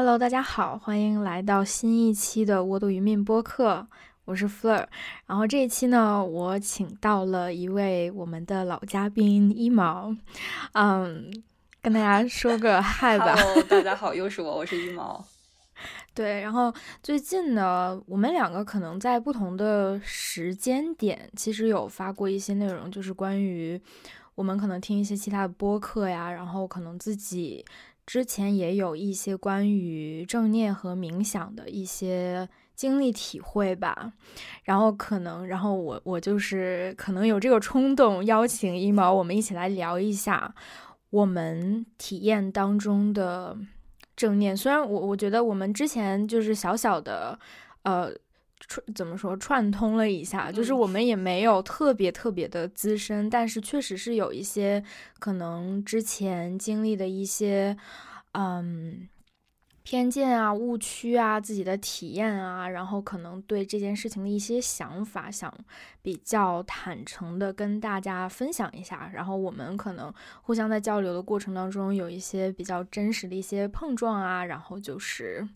Hello，大家好，欢迎来到新一期的《我赌鱼命》播客，我是 Fleur。然后这一期呢，我请到了一位我们的老嘉宾一毛，嗯，跟大家说个嗨吧。Hello，大家 好，又是我，我是一毛。对，然后最近呢，我们两个可能在不同的时间点，其实有发过一些内容，就是关于我们可能听一些其他的播客呀，然后可能自己之前也有一些关于正念和冥想的一些经历体会吧，然后可能，然后我我就是可能有这个冲动，邀请一毛，我们一起来聊一下我们体验当中的。正念，虽然我我觉得我们之前就是小小的，呃，串怎么说串通了一下，就是我们也没有特别特别的资深，但是确实是有一些可能之前经历的一些，嗯。偏见啊，误区啊，自己的体验啊，然后可能对这件事情的一些想法，想比较坦诚的跟大家分享一下。然后我们可能互相在交流的过程当中，有一些比较真实的一些碰撞啊，然后就是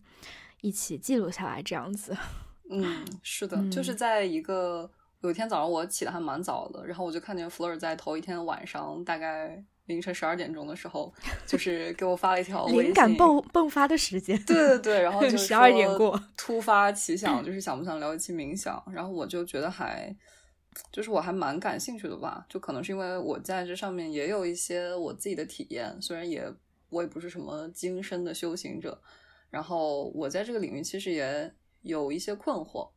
一起记录下来这样子。嗯，是的，就是在一个有一天早上，我起的还蛮早的，然后我就看见弗尔在头一天晚上大概。凌晨十二点钟的时候，就是给我发了一条灵感迸迸发的时间。对对对，然后就 十二点过，突发奇想，就是想不想聊一期冥想？然后我就觉得还，就是我还蛮感兴趣的吧。就可能是因为我在这上面也有一些我自己的体验，虽然也我也不是什么精深的修行者，然后我在这个领域其实也有一些困惑。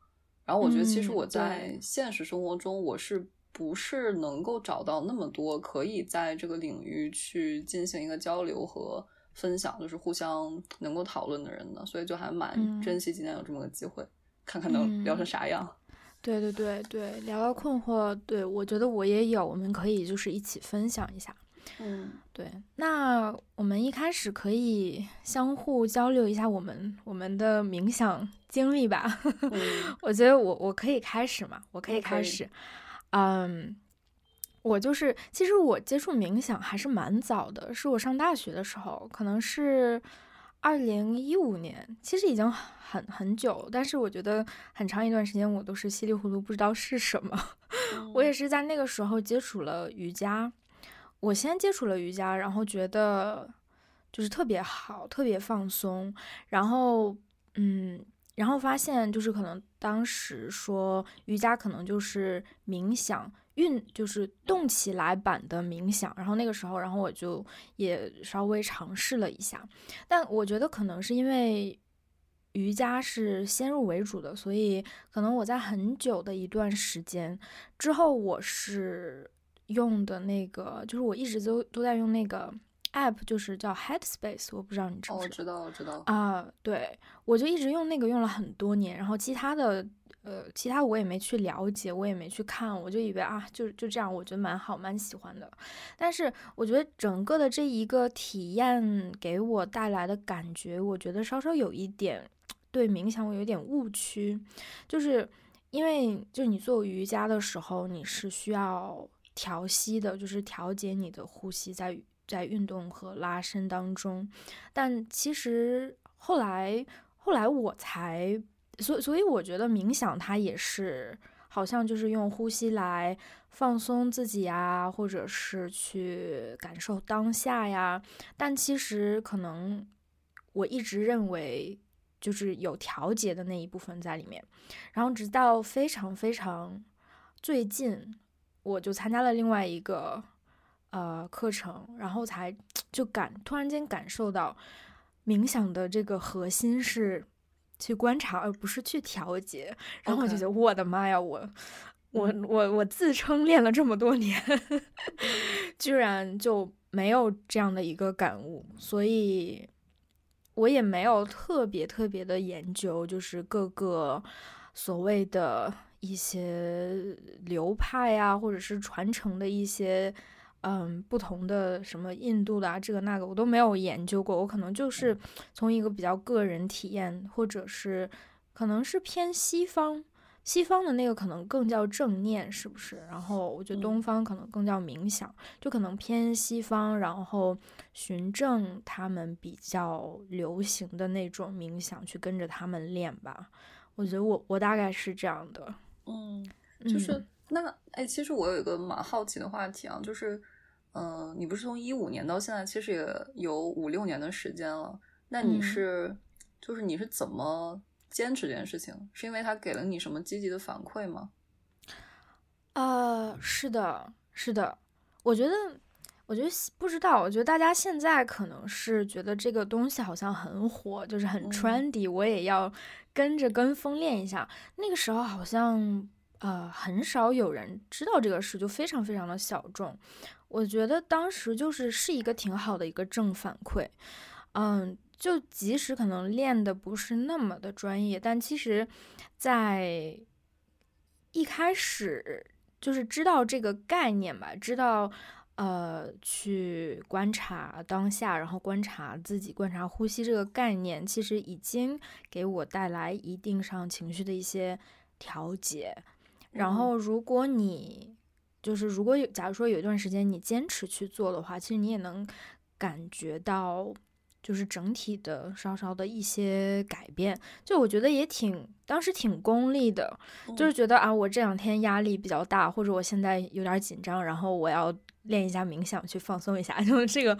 然后我觉得其实我在现实生活中我是。不是能够找到那么多可以在这个领域去进行一个交流和分享，就是互相能够讨论的人的，所以就还蛮珍惜今天有这么个机会，看看能聊成啥样。对对对对，聊聊困惑，对我觉得我也有，我们可以就是一起分享一下。嗯，对，那我们一开始可以相互交流一下我们我们的冥想经历吧。我觉得我我可以开始嘛，我可以开始。嗯，我就是，其实我接触冥想还是蛮早的，是我上大学的时候，可能是二零一五年，其实已经很很久，但是我觉得很长一段时间我都是稀里糊涂不知道是什么。我也是在那个时候接触了瑜伽，我先接触了瑜伽，然后觉得就是特别好，特别放松，然后嗯。然后发现，就是可能当时说瑜伽可能就是冥想运，就是动起来版的冥想。然后那个时候，然后我就也稍微尝试了一下。但我觉得可能是因为瑜伽是先入为主的，所以可能我在很久的一段时间之后，我是用的那个，就是我一直都都在用那个。App 就是叫 Headspace，我不知道你知不知道？我知道，我知道啊。对，我就一直用那个用了很多年，然后其他的，呃，其他我也没去了解，我也没去看，我就以为啊，就就这样，我觉得蛮好，蛮喜欢的。但是我觉得整个的这一个体验给我带来的感觉，我觉得稍稍有一点对冥想我有点误区，就是因为就你做瑜伽的时候，你是需要调息的，就是调节你的呼吸在。在运动和拉伸当中，但其实后来后来我才，所所以我觉得冥想它也是好像就是用呼吸来放松自己呀，或者是去感受当下呀。但其实可能我一直认为就是有调节的那一部分在里面，然后直到非常非常最近，我就参加了另外一个。呃，课程，然后才就感突然间感受到，冥想的这个核心是去观察，而不是去调节。然后我就觉得，我的妈呀，我我我我自称练了这么多年，居然就没有这样的一个感悟，所以我也没有特别特别的研究，就是各个所谓的一些流派呀，或者是传承的一些。嗯，不同的什么印度的啊，这个那个我都没有研究过。我可能就是从一个比较个人体验，或者是可能是偏西方西方的那个可能更叫正念，是不是？然后我觉得东方可能更叫冥想，就可能偏西方，然后循证他们比较流行的那种冥想去跟着他们练吧。我觉得我我大概是这样的。嗯，就是那哎，其实我有一个蛮好奇的话题啊，就是嗯，你不是从一五年到现在，其实也有五六年的时间了，那你是就是你是怎么？坚持这件事情，是因为他给了你什么积极的反馈吗？呃，是的，是的。我觉得，我觉得不知道。我觉得大家现在可能是觉得这个东西好像很火，就是很 trendy，我也要跟着跟风练一下。那个时候好像呃很少有人知道这个事，就非常非常的小众。我觉得当时就是是一个挺好的一个正反馈，嗯。就即使可能练的不是那么的专业，但其实，在一开始就是知道这个概念吧，知道呃去观察当下，然后观察自己，观察呼吸这个概念，其实已经给我带来一定上情绪的一些调节。然后，如果你就是如果有假如说有一段时间你坚持去做的话，其实你也能感觉到。就是整体的稍稍的一些改变，就我觉得也挺当时挺功利的，就是觉得啊，我这两天压力比较大，或者我现在有点紧张，然后我要练一下冥想去放松一下，就这个，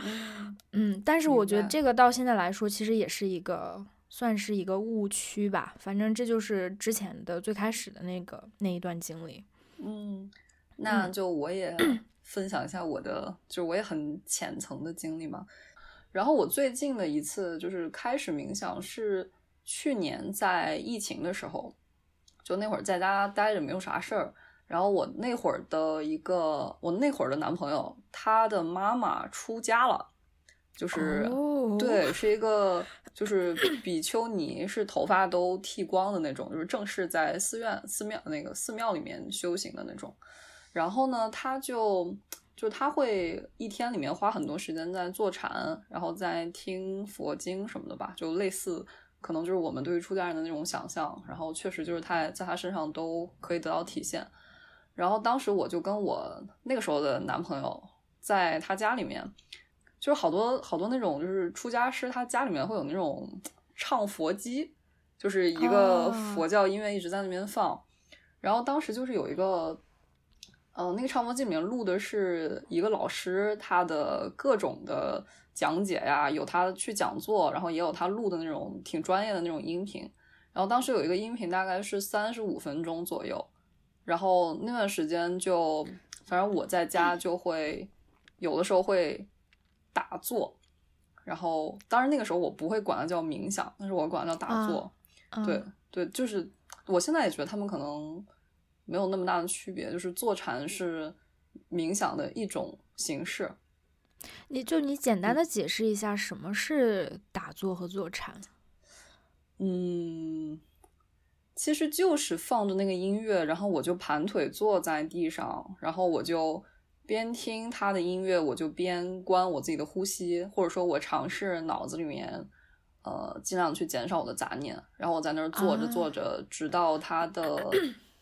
嗯，但是我觉得这个到现在来说，其实也是一个算是一个误区吧，反正这就是之前的最开始的那个那一段经历。嗯，那就我也 分享一下我的，就是我也很浅层的经历嘛。然后我最近的一次就是开始冥想是去年在疫情的时候，就那会儿在家待着没有啥事儿，然后我那会儿的一个我那会儿的男朋友他的妈妈出家了，就是对是一个就是比丘尼，是头发都剃光的那种，就是正式在寺院寺庙那个寺庙里面修行的那种，然后呢他就。就他会一天里面花很多时间在坐禅，然后在听佛经什么的吧，就类似可能就是我们对于出家人的那种想象，然后确实就是他在他身上都可以得到体现。然后当时我就跟我那个时候的男朋友在他家里面，就是好多好多那种就是出家师，他家里面会有那种唱佛机，就是一个佛教音乐一直在那边放。然后当时就是有一个。嗯，那个唱佛机里面录的是一个老师他的各种的讲解呀，有他去讲座，然后也有他录的那种挺专业的那种音频。然后当时有一个音频大概是三十五分钟左右，然后那段时间就反正我在家就会有的时候会打坐，然后当然那个时候我不会管它叫冥想，但是我管它叫打坐。对对，就是我现在也觉得他们可能。没有那么大的区别，就是坐禅是冥想的一种形式。你就你简单的解释一下什么是打坐和坐禅？嗯，其实就是放着那个音乐，然后我就盘腿坐在地上，然后我就边听他的音乐，我就边关我自己的呼吸，或者说我尝试脑子里面呃尽量去减少我的杂念，然后我在那儿坐着坐着，直到他的。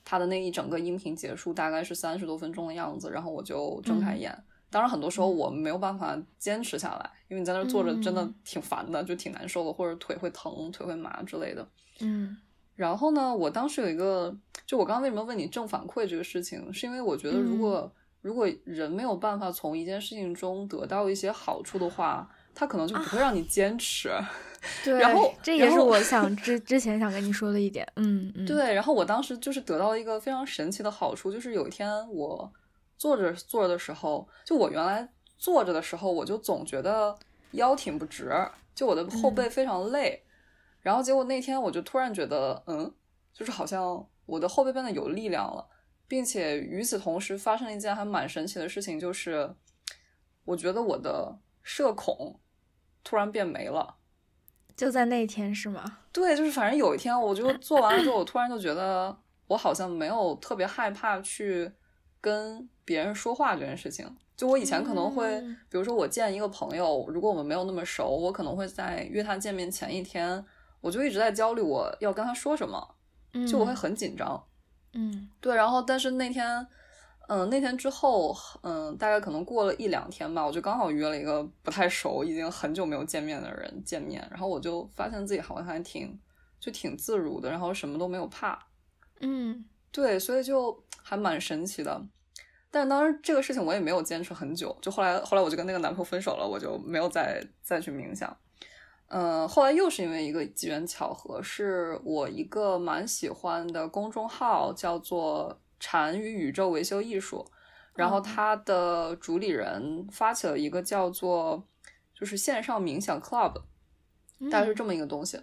他的那一整个音频结束大概是三十多分钟的样子，然后我就睁开眼。当然，很多时候我没有办法坚持下来，因为你在那儿坐着真的挺烦的，就挺难受的，或者腿会疼、腿会麻之类的。嗯。然后呢，我当时有一个，就我刚刚为什么问你正反馈这个事情，是因为我觉得，如果如果人没有办法从一件事情中得到一些好处的话，他可能就不会让你坚持。对，然后这也是我 想之之前想跟你说的一点，嗯嗯，对，然后我当时就是得到了一个非常神奇的好处，就是有一天我坐着坐着的时候，就我原来坐着的时候，我就总觉得腰挺不直，就我的后背非常累，然后结果那天我就突然觉得，嗯，就是好像我的后背变得有力量了，并且与此同时发生了一件还蛮神奇的事情，就是我觉得我的社恐突然变没了。就在那一天是吗？对，就是反正有一天，我就做完了之后，我突然就觉得我好像没有特别害怕去跟别人说话这件事情。就我以前可能会，比如说我见一个朋友，如果我们没有那么熟，我可能会在约他见面前一天，我就一直在焦虑我要跟他说什么，就我会很紧张。嗯，对，然后但是那天，嗯，那天之后，嗯，大概可能过了一两天吧，我就刚好约了一个不太熟、已经很久没有见面的人见面，然后我就发现自己好像还挺就挺自如的，然后什么都没有怕。嗯，对，所以就还蛮神奇的。但当时这个事情我也没有坚持很久，就后来后来我就跟那个男朋友分手了，我就没有再再去冥想。嗯，后来又是因为一个机缘巧合，是我一个蛮喜欢的公众号叫做“禅与宇宙维修艺术”，然后它的主理人发起了一个叫做就是线上冥想 club，大概是这么一个东西。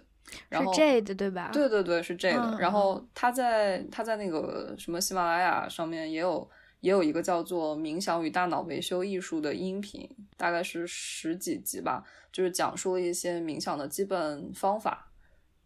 然后是 Jade 对吧？对对对，是 Jade。嗯然后他在他在那个什么喜马拉雅上面也有也有一个叫做《冥想与大脑维修艺术》的音频，大概是十几集吧，就是讲述了一些冥想的基本方法。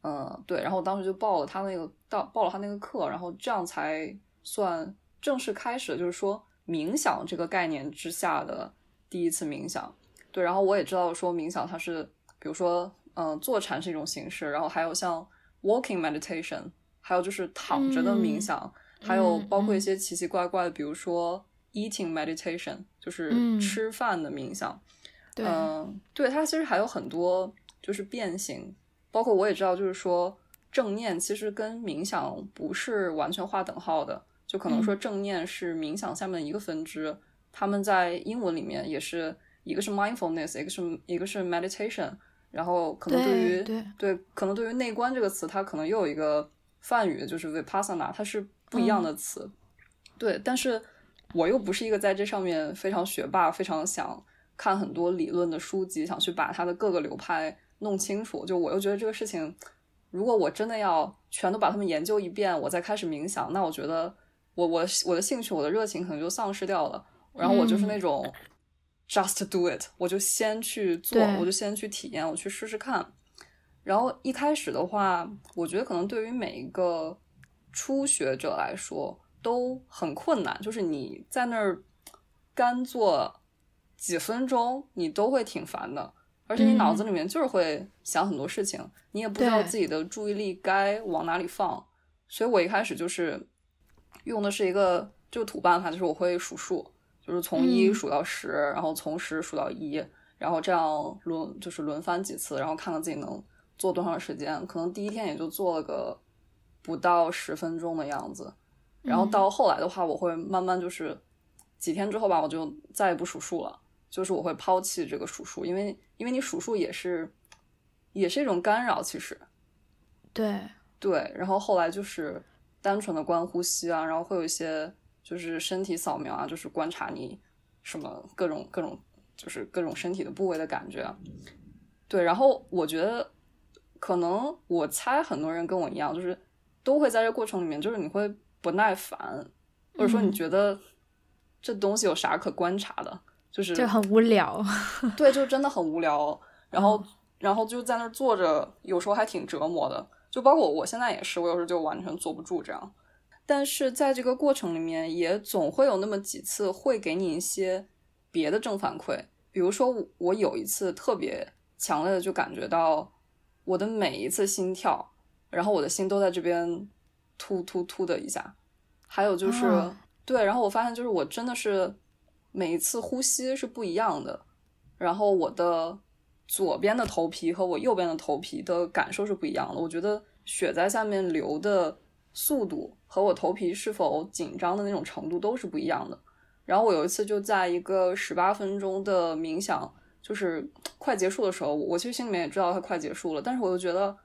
嗯，对。然后我当时就报了他那个到报了他那个课，然后这样才算正式开始，就是说冥想这个概念之下的第一次冥想。对，然后我也知道说冥想它是，比如说，嗯、坐禅是一种形式，然后还有像 walking meditation，还有就是躺着的冥想，还有包括一些奇奇怪怪的，比如说 eating meditation，就是嗯。吃饭的冥想。对，嗯，对，它其实还有很多就是变形，包括我也知道，就是说正念其实跟冥想不是完全划等号的，就可能说正念是冥想下面的一个分支，他们在英文里面也是一个是 mindfulness，一个是一个是 meditation，然后可能对于对。对，可能对于内观这个词，它可能又有一个泛语，就是 vipassana，它是不一样的词。对，但是我又不是一个在这上面非常学霸，非常想看很多理论的书籍，想去把它的各个流派弄清楚。就我又觉得这个事情，如果我真的要全都把它们研究一遍，我再开始冥想，那我觉得我我我的兴趣、我的热情可能就丧失掉了。然后我就是那种 just do it，我就先去做，我就先去体验，我去试试看。然后一开始的话，我觉得可能对于每一个初学者来说都很困难，就是你在那儿干坐几分钟，你都会挺烦的，而且你脑子里面就是会想很多事情，你也不知道自己的注意力该往哪里放。所以我一开始就是用的是一个就土办法，就是我会数数，就是从一嗯数到十，然后从十数到一，然后这样轮就是轮番几次，然后看看自己能做多长时间。可能第一天也就做了个不到十分钟的样子，然后到后来的话，我会慢慢就是几天之后吧，我就再也不数数了，就是我会抛弃这个数数，因为因为你数数也是也是一种干扰，其实。对，对，然后后来就是单纯的观呼吸啊，然后会有一些就是身体扫描啊，就是观察你什么各种各种就是各种身体的部位的感觉啊。对，然后我觉得可能我猜很多人跟我一样，就是都会在这过程里面，就是你会不耐烦，或者说你嗯觉得这东西有啥可观察的，就是就很无聊。对，就真的很无聊。然后，然后就在那儿坐着，有时候还挺折磨的。就包括我现在也是，我有时候就完全坐不住这样。但是在这个过程里面，也总会有那么几次会给你一些别的正反馈。比如说，我我有一次特别强烈的就感觉到我的每一次心跳，然后我的心都在这边突突突的一下。还有就是，啊对，然后我发现就是我真的是每一次呼吸是不一样的，然后我的左边的头皮和我右边的头皮的感受是不一样的。我觉得血在下面流的速度和我头皮是否紧张的那种程度都是不一样的。然后我有一次就在一个十八分钟的冥想，就是快结束的时候，我其实心里面也知道它快结束了，但是我又觉得，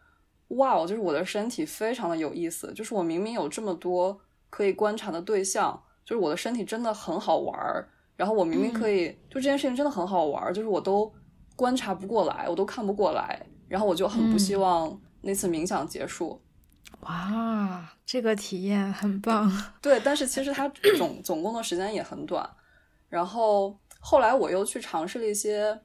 哇，哦就是我的身体非常的有意思，就是我明明有这么多可以观察的对象，就是我的身体真的很好玩儿，然后我明明可以，就这件事情真的很好玩儿，就是我都观察不过来，我都看不过来，然后我就很不希望那次冥想结束。哇，这个体验很棒。对，但是其实它总总共的时间也很短。然后后来我又去尝试了一些，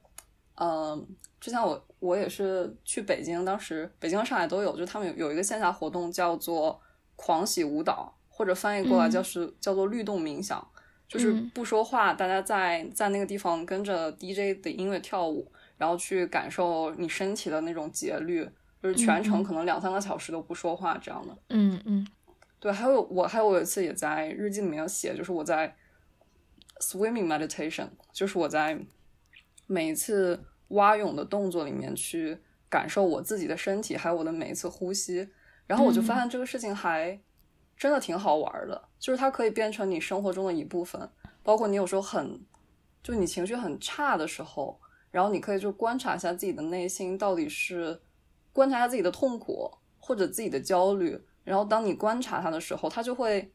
嗯、之前我我也是去北京，当时北京和上海都有，就是他们有有一个线下活动叫做狂喜舞蹈，或者翻译过来嗯。就是、叫做律动冥想，就是嗯。不说话，大家在在那个地方跟着 DJ 的音乐跳舞，然后去感受你身体的那种节律，就是全程可能两三个小时都不说话这样的。嗯嗯。对，还有我还有有一次也在日记里面要写，就是我在 swimming meditation，就是我在每一次蛙泳的动作里面去感受我自己的身体，还有我的每一次呼吸，然后我就发现这个事情还真的挺好玩的，就是它可以变成你生活中的一部分，包括你有时候很就你情绪很差的时候，然后你可以就观察一下自己的内心到底是观察一下自己的痛苦或者自己的焦虑。然后，当你观察它的时候，它就会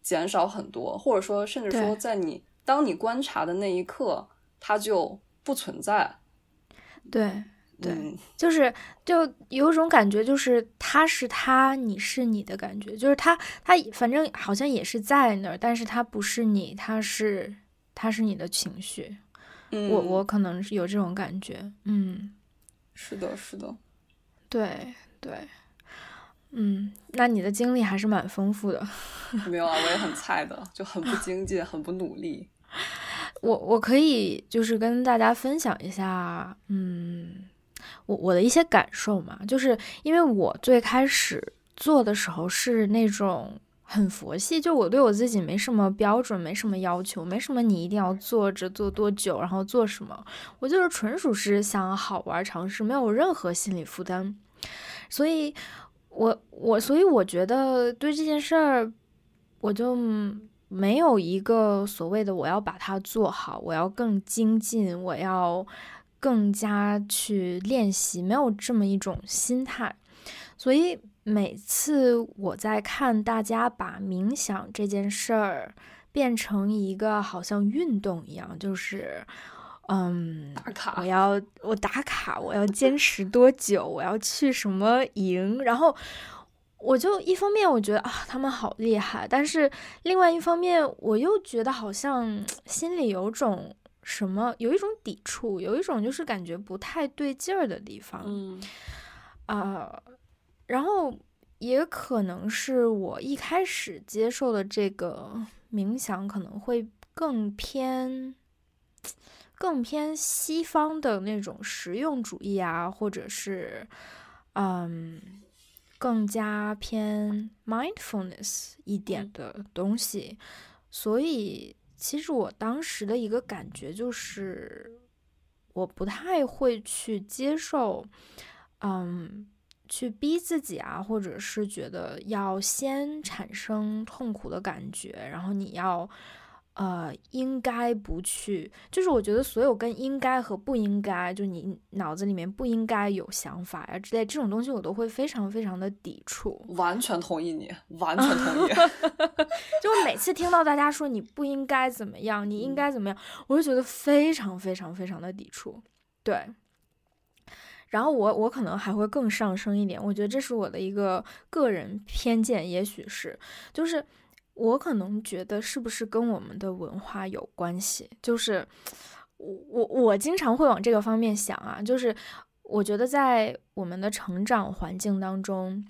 减少很多，或者说，甚至说，在你当你观察的那一刻，它就不存在。对对，就是就有种感觉，就是他是他，你是你的感觉，就是他他反正好像也是在那儿，但是他不是你，他是他是你的情绪。嗯，我我可能是有这种感觉。嗯，是的，是的，对对。嗯，那你的经历还是蛮丰富的。没有啊，我也很菜的，就很不精进，很不努力。我我可以就是跟大家分享一下，嗯，我我的一些感受嘛，就是因为我最开始做的时候是那种很佛系，就我对我自己没什么标准，没什么要求，没什么你一定要做着做多久，然后做什么，我就是纯属是想好玩尝试，没有任何心理负担，所以。我我所以我觉得对这件事儿，我就没有一个所谓的我要把它做好，我要更精进，我要更加去练习，没有这么一种心态。所以每次我在看大家把冥想这件事儿变成一个好像运动一样，就是。嗯，打卡，我要我打卡，我要坚持多久？我要去什么营？然后我就一方面我觉得啊，他们好厉害，但是另外一方面我又觉得好像心里有种什么，有一种抵触，有一种就是感觉不太对劲儿的地方。嗯，啊，然后也可能是我一开始接受的这个冥想可能会更偏。更偏西方的那种实用主义啊，或者是，嗯，更加偏 mindfulness 一点的东西。所以，其实我当时的一个感觉就是，我不太会去接受，嗯，去逼自己啊，或者是觉得要先产生痛苦的感觉，然后你要。呃，应该不去，就是我觉得所有跟应该和不应该，就你脑子里面不应该有想法呀之类这种东西，我都会非常非常的抵触。完全同意你，完全同意。就每次听到大家说你不应该怎么样，你应该怎么样，我就觉得非常非常非常的抵触。对，然后我我可能还会更上升一点，我觉得这是我的一个个人偏见，也许是，就是。我可能觉得是不是跟我们的文化有关系？就是我我我经常会往这个方面想啊，就是我觉得在我们的成长环境当中，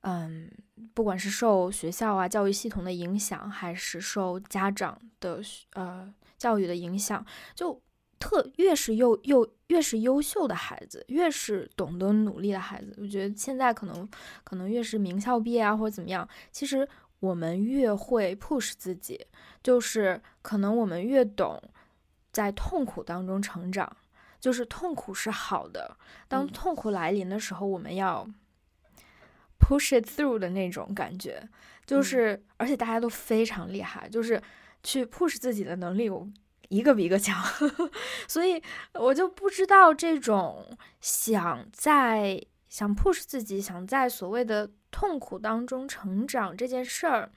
嗯，不管是受学校啊教育系统的影响，还是受家长的呃教育的影响，就特越是优又越是优秀的孩子，越是懂得努力的孩子，我觉得现在可能可能越是名校毕业啊或者怎么样，其实。我们越会 push 自己，就是可能我们越懂在痛苦当中成长，就是痛苦是好的。当痛苦来临的时候，我们要 push it through 的那种感觉，就是而且大家都非常厉害，就是去 push 自己的能力，一个比一个强。所以我就不知道这种想在想 push 自己，想在所谓的。痛苦当中成长这件事儿，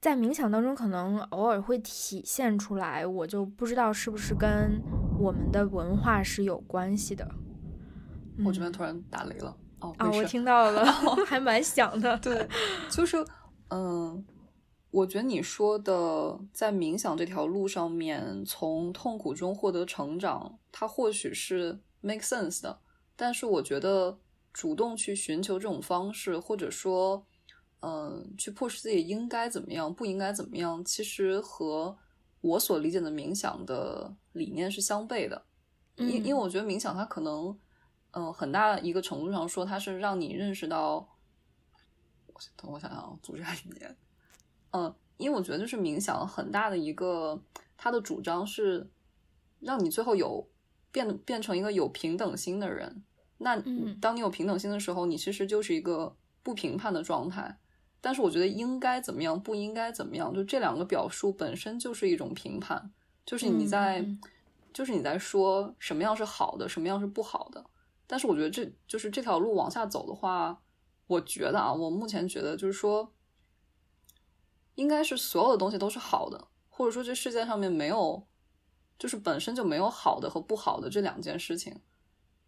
在冥想当中可能偶尔会体现出来，我就不知道是不是跟我们的文化是有关系的。我这边突然打雷了，哦，啊，我听到了，还蛮响的。对，就是，嗯，我觉得你说的在冥想这条路上面，从痛苦中获得成长，它或许是 make sense 的，但是我觉得。主动去寻求这种方式，或者说，嗯，去迫使自己应该怎么样，不应该怎么样，其实和我所理解的冥想的理念是相悖的。因因为我觉得冥想它可能，嗯，很大一个程度上说，它是让你认识到等我想想，组织下语言。嗯，因为我觉得就是冥想很大的一个，它的主张是让你最后有变变成一个有平等心的人。那当你有平等心的时候，你其实就是一个不评判的状态。但是我觉得应该怎么样，不应该怎么样，就这两个表述本身就是一种评判，就是你在，就是你在说什么样是好的，什么样是不好的。但是我觉得这就是这条路往下走的话，我觉得啊，我目前觉得就是说，应该是所有的东西都是好的，或者说这世界上面没有，就是本身就没有好的和不好的这两件事情。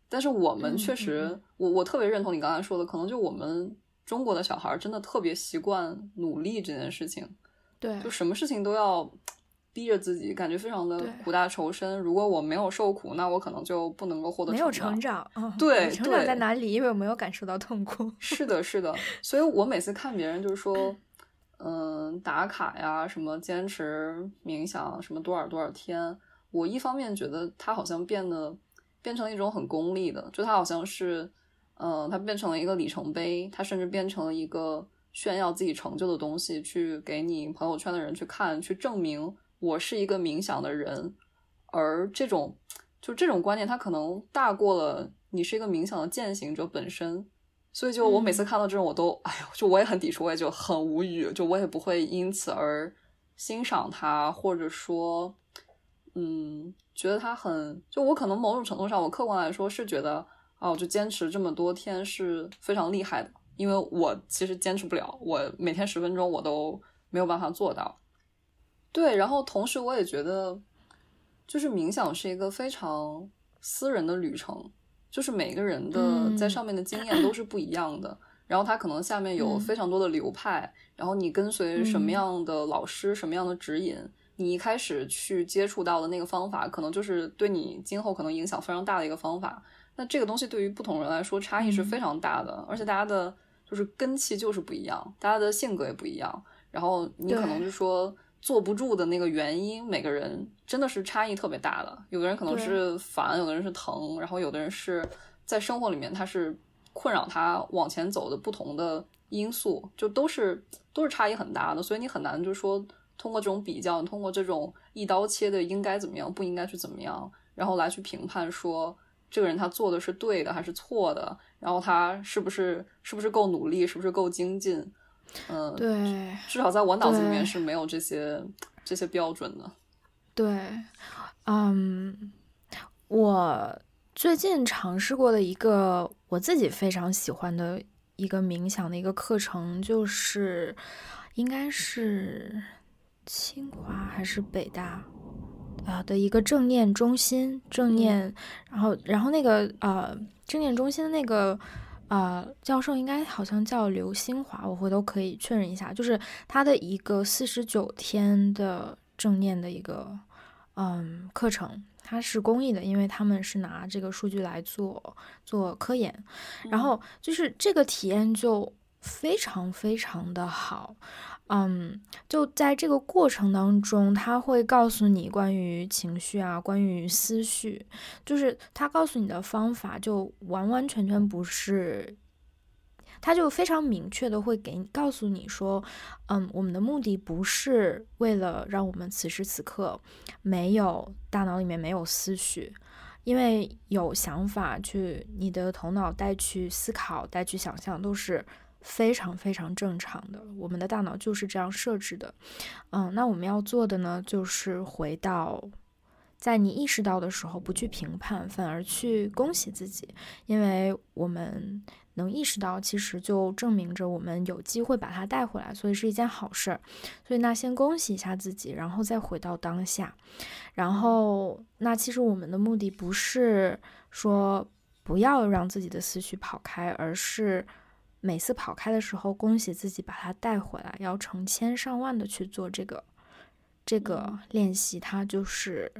但是我们确实，我我特别认同你刚才说的，可能就我们。中国的小孩真的特别习惯努力这件事情，对，就什么事情都要逼着自己，感觉非常的苦大仇深。如果我没有受苦，那我可能就不能够获得没有成长。对，成长在哪里？因为我没有感受到痛苦。是的，是的。所以我每次看别人就是说，嗯，打卡呀，什么坚持冥想，什么多少多少天，我一方面觉得他好像变得变成了一种很功利的，就它好像是。嗯，它变成了一个里程碑，它甚至变成了一个炫耀自己成就的东西，去给你朋友圈的人去看，去证明我是一个冥想的人。而这种，就这种观念，它可能大过了你是一个冥想的践行者本身。所以，就我每次看到这种，我都，哎呦，就我也很抵触，我也就很无语，就我也不会因此而欣赏他，或者说，嗯，觉得他很，就我可能某种程度上，我客观来说是觉得。哦，就坚持这么多天是非常厉害的，因为我其实坚持不了，我每天十分钟我都没有办法做到。对，然后同时我也觉得，就是冥想是一个非常私人的旅程，就是每个人的在上面的经验都是不一样的。然后它可能下面有非常多的流派，然后你跟随什么样的老师、什么样的指引，你一开始去接触到的那个方法，可能就是对你今后可能影响非常大的一个方法。那这个东西对于不同人来说差异是非常大的，而且大家的就是根气就是不一样，大家的性格也不一样。然后你可能就说坐不住的那个原因，每个人真的是差异特别大的。有的人可能是烦，有的人是疼，然后有的人是在生活里面他是困扰他往前走的不同的因素，就都是都是差异很大的。所以你很难就说通过这种比较，通过这种一刀切的应该怎么样，不应该去怎么样，然后来去评判说。这个人他做的是对的还是错的？然后他是不是是不是够努力？是不是够精进？嗯，对，至少在我脑子里面是没有这些这些标准的。对，嗯，我最近尝试过的一个我自己非常喜欢的一个冥想的一个课程，就是应该是清华还是北大？啊的一个正念中心，正念，然后然后那个呃正念中心的那个呃教授应该好像叫刘新华，我回头可以确认一下，就是他的一个四十九天的正念的一个嗯课程，它是公益的，因为他们是拿这个数据来做做科研，然后就是这个体验就非常非常的好。嗯，就在这个过程当中，他会告诉你关于情绪啊，关于思绪，就是他告诉你的方法就完完全全不是，他就非常明确的会给你告诉你说，嗯，我们的目的不是为了让我们此时此刻没有大脑里面没有思绪，因为有想法去你的头脑带去思考、带去想象都是。非常非常正常的，我们的大脑就是这样设置的。嗯，那我们要做的呢，就是回到在你意识到的时候，不去评判，反而去恭喜自己，因为我们能意识到，其实就证明着我们有机会把它带回来，所以是一件好事儿。所以那先恭喜一下自己，然后再回到当下。然后那其实我们的目的不是说不要让自己的思绪跑开，而是。每次跑开的时候，恭喜自己把它带回来，要成千上万的去做这个这个练习。它就是，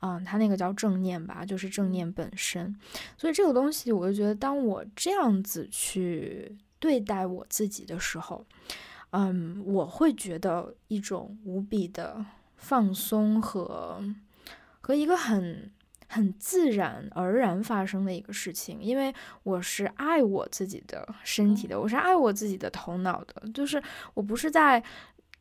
嗯，它那个叫正念吧，就是正念本身。所以这个东西，我就觉得，当我这样子去对待我自己的时候，嗯，我会觉得一种无比的放松和和一个很很自然而然发生的一个事情，因为我是爱我自己的身体的，我是爱我自己的头脑的，就是我不是在。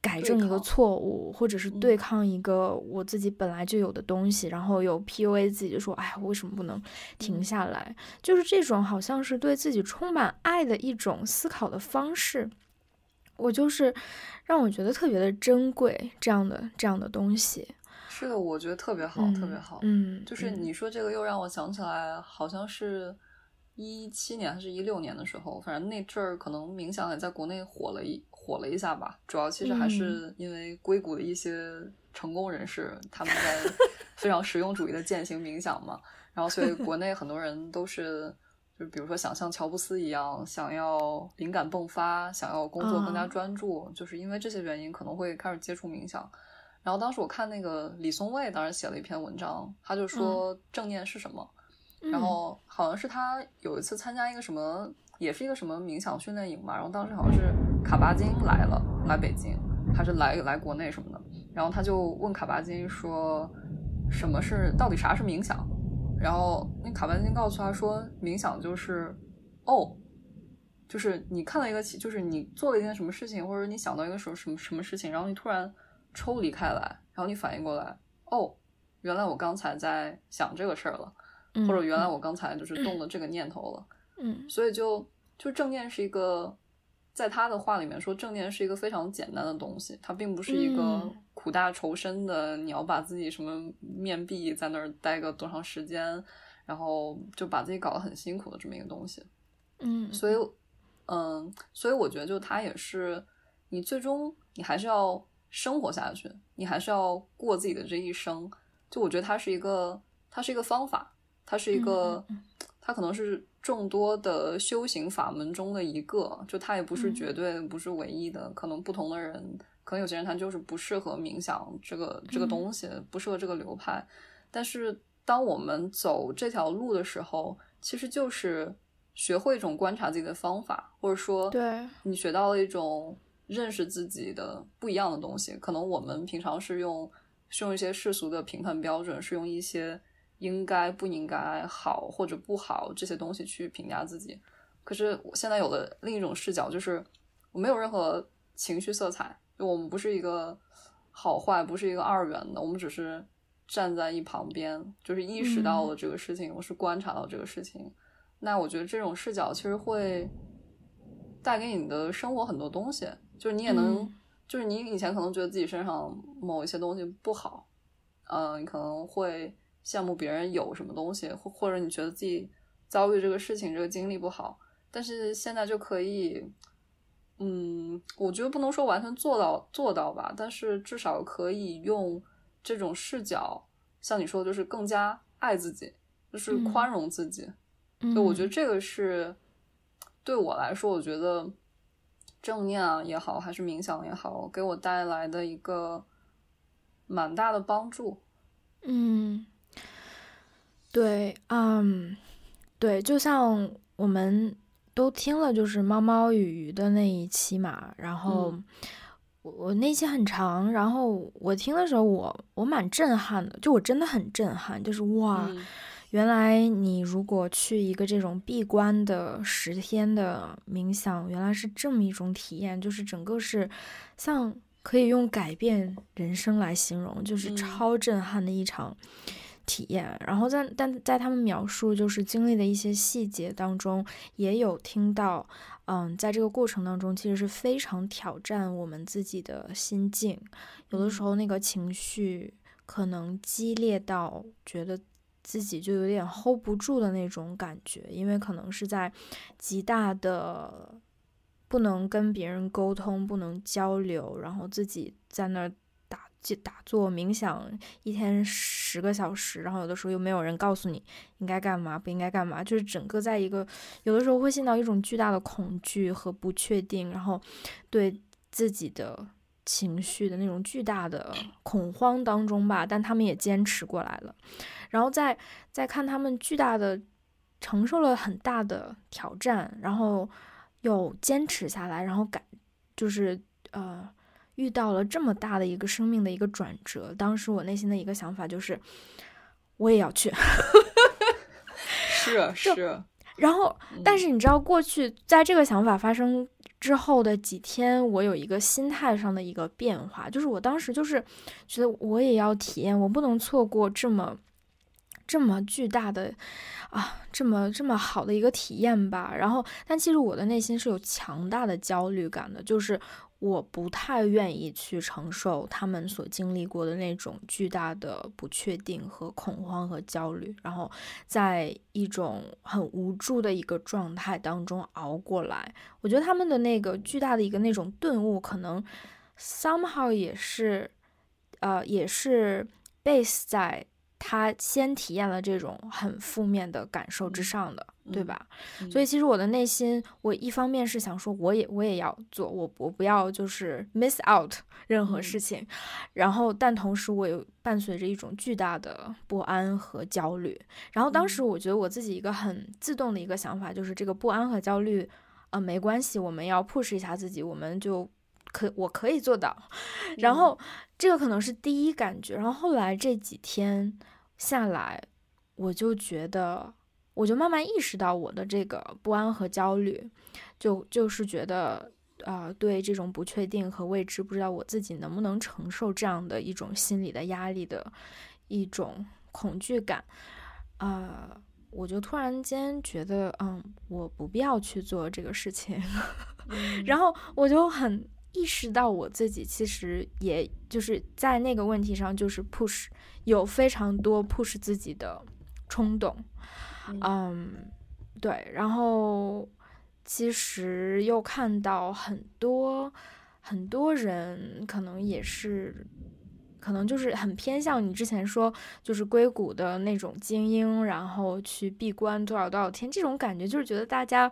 改正一个错误，或者是对抗一个我自己本来就有的东西，然后有 PUA 自己，就说：“哎，为什么不能停下来？”就是这种好像是对自己充满爱的一种思考的方式。我就是让我觉得特别的珍贵，这样的这样的东西。是的，我觉得特别好，特别好。嗯，就是你说这个又让我想起来，好像是一七年还是一六年的时候，反正那阵儿可能冥想也在国内火了一。火了一下吧，主要其实还是因为硅谷的一些成功人士，他们在 非常实用主义的践行冥想嘛，然后所以国内很多人都是，就比如说想像乔布斯一样，想要灵感迸发，想要工作更加专注，就是因为这些原因可能会开始接触冥想。然后当时我看那个李松蔚当时写了一篇文章，他就说正念是什么，然后好像是他有一次参加一个什么。也是一个什么冥想训练营嘛，然后当时好像是卡巴金来了，来北京还是来来国内什么的，然后他就问卡巴金说，什么是到底啥是冥想？然后那卡巴金告诉他说，冥想就是，哦，就是你看到一个，就是你做了一件什么事情，或者你想到一个什么什么什么事情，然后你突然抽离开来，然后你反应过来，哦，原来我刚才在想这个事儿了，或者原来我刚才就是动了这个念头了。嗯，所以就就正念是一个，在他的话里面说，正念是一个非常简单的东西，它并不是一个苦大仇深的，你要把自己什么面壁在那儿待个多长时间，然后就把自己搞得很辛苦的这么一个东西。嗯，所以，嗯，所以我觉得就他也是，你最终你还是要生活下去，你还是要过自己的这一生。就我觉得它是一个，它是一个方法，它是一个，它可能是。众多的修行法门中的一个，就它也不是绝对不是唯一的，可能不同的人，可能有些人他就是不适合冥想这个这个东西，不适合这个流派。但是当我们走这条路的时候，其实就是学会一种观察自己的方法，或者说，对你学到了一种认识自己的不一样的东西。可能我们平常是用是用一些世俗的评判标准，是用一些。应该不应该好或者不好这些东西去评价自己，可是我现在有了另一种视角，就是我没有任何情绪色彩，就我们不是一个好坏，不是一个二元的，我们只是站在一旁边，就是意识到了这个事情，我是观察到这个事情。那我觉得这种视角其实会带给你的生活很多东西，就是你也能，就是你以前可能觉得自己身上某一些东西不好，嗯，你可能会。羡慕别人有什么东西，或或者你觉得自己遭遇这个事情、这个经历不好，但是现在就可以，嗯，我觉得不能说完全做到做到吧，但是至少可以用这种视角，像你说，就是更加爱自己，就是宽容自己。就我觉得这个是对我来说，我觉得正念啊也好，还是冥想也好，给我带来的一个蛮大的帮助。嗯。对，嗯，对，就像我们都听了，就是猫猫与鱼的那一期嘛，然后我我那期很长，然后我听的时候，我我蛮震撼的，就我真的很震撼，就是哇，原来你如果去一个这种闭关的十天的冥想，原来是这么一种体验，就是整个是像可以用改变人生来形容，就是超震撼的一场。体验，然后在但在他们描述就是经历的一些细节当中，也有听到，嗯，在这个过程当中，其实是非常挑战我们自己的心境，有的时候那个情绪可能激烈到觉得自己就有点 hold 不住的那种感觉，因为可能是在极大的不能跟别人沟通、不能交流，然后自己在那儿。打打坐冥想一天十个小时，然后有的时候又没有人告诉你应该干嘛不应该干嘛，就是整个在一个有的时候会陷到一种巨大的恐惧和不确定，然后对自己的情绪的那种巨大的恐慌当中吧。但他们也坚持过来了，然后再再看他们巨大的承受了很大的挑战，然后又坚持下来，然后感就是呃。遇到了这么大的一个生命的一个转折，当时我内心的一个想法就是，我也要去。是是。然后，但是你知道，过去在这个想法发生之后的几天，我有一个心态上的一个变化，就是我当时就是觉得我也要体验，我不能错过这么这么巨大的啊，这么这么好的一个体验吧。然后，但其实我的内心是有强大的焦虑感的，就是。我不太愿意去承受他们所经历过的那种巨大的不确定和恐慌和焦虑，然后在一种很无助的一个状态当中熬过来。我觉得他们的那个巨大的一个那种顿悟，可能 somehow 也是，呃，也是 base 在。他先体验了这种很负面的感受之上的，对吧？所以其实我的内心，我一方面是想说，我也我也要做，我我不要就是 miss out 任何事情，然后但同时我又伴随着一种巨大的不安和焦虑。然后当时我觉得我自己一个很自动的一个想法就是，这个不安和焦虑，呃，没关系，我们要 push 一下自己，我们就可我可以做到。然后这个可能是第一感觉，然后后来这几天。下来，我就觉得，我就慢慢意识到我的这个不安和焦虑，就就是觉得，啊，对这种不确定和未知，不知道我自己能不能承受这样的一种心理的压力的一种恐惧感，啊，我就突然间觉得，嗯，我不必要去做这个事情，然后我就很意识到我自己其实也就是在那个问题上就是 push。有非常多 push 自己的冲动，嗯，对，然后其实又看到很多很多人可能也是，可能就是很偏向你之前说就是硅谷的那种精英，然后去闭关多少多少天这种感觉，就是觉得大家，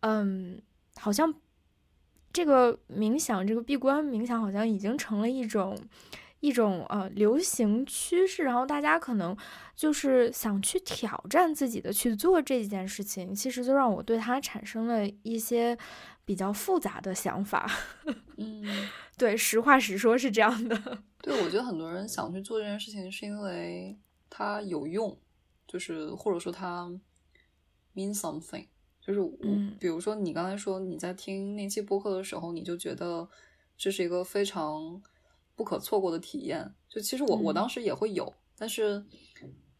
嗯，好像这个冥想，这个闭关冥想好像已经成了一种。一种呃流行趋势，然后大家可能就是想去挑战自己的去做这件事情，其实就让我对它产生了一些比较复杂的想法。嗯，对，实话实说是这样的。对，我觉得很多人想去做这件事情，是因为它有用，就是或者说它 mean something，就是我，比如说你刚才说你在听那期播客的时候，你就觉得这是一个非常。不可错过的体验，就其实我我当时也会有，但是，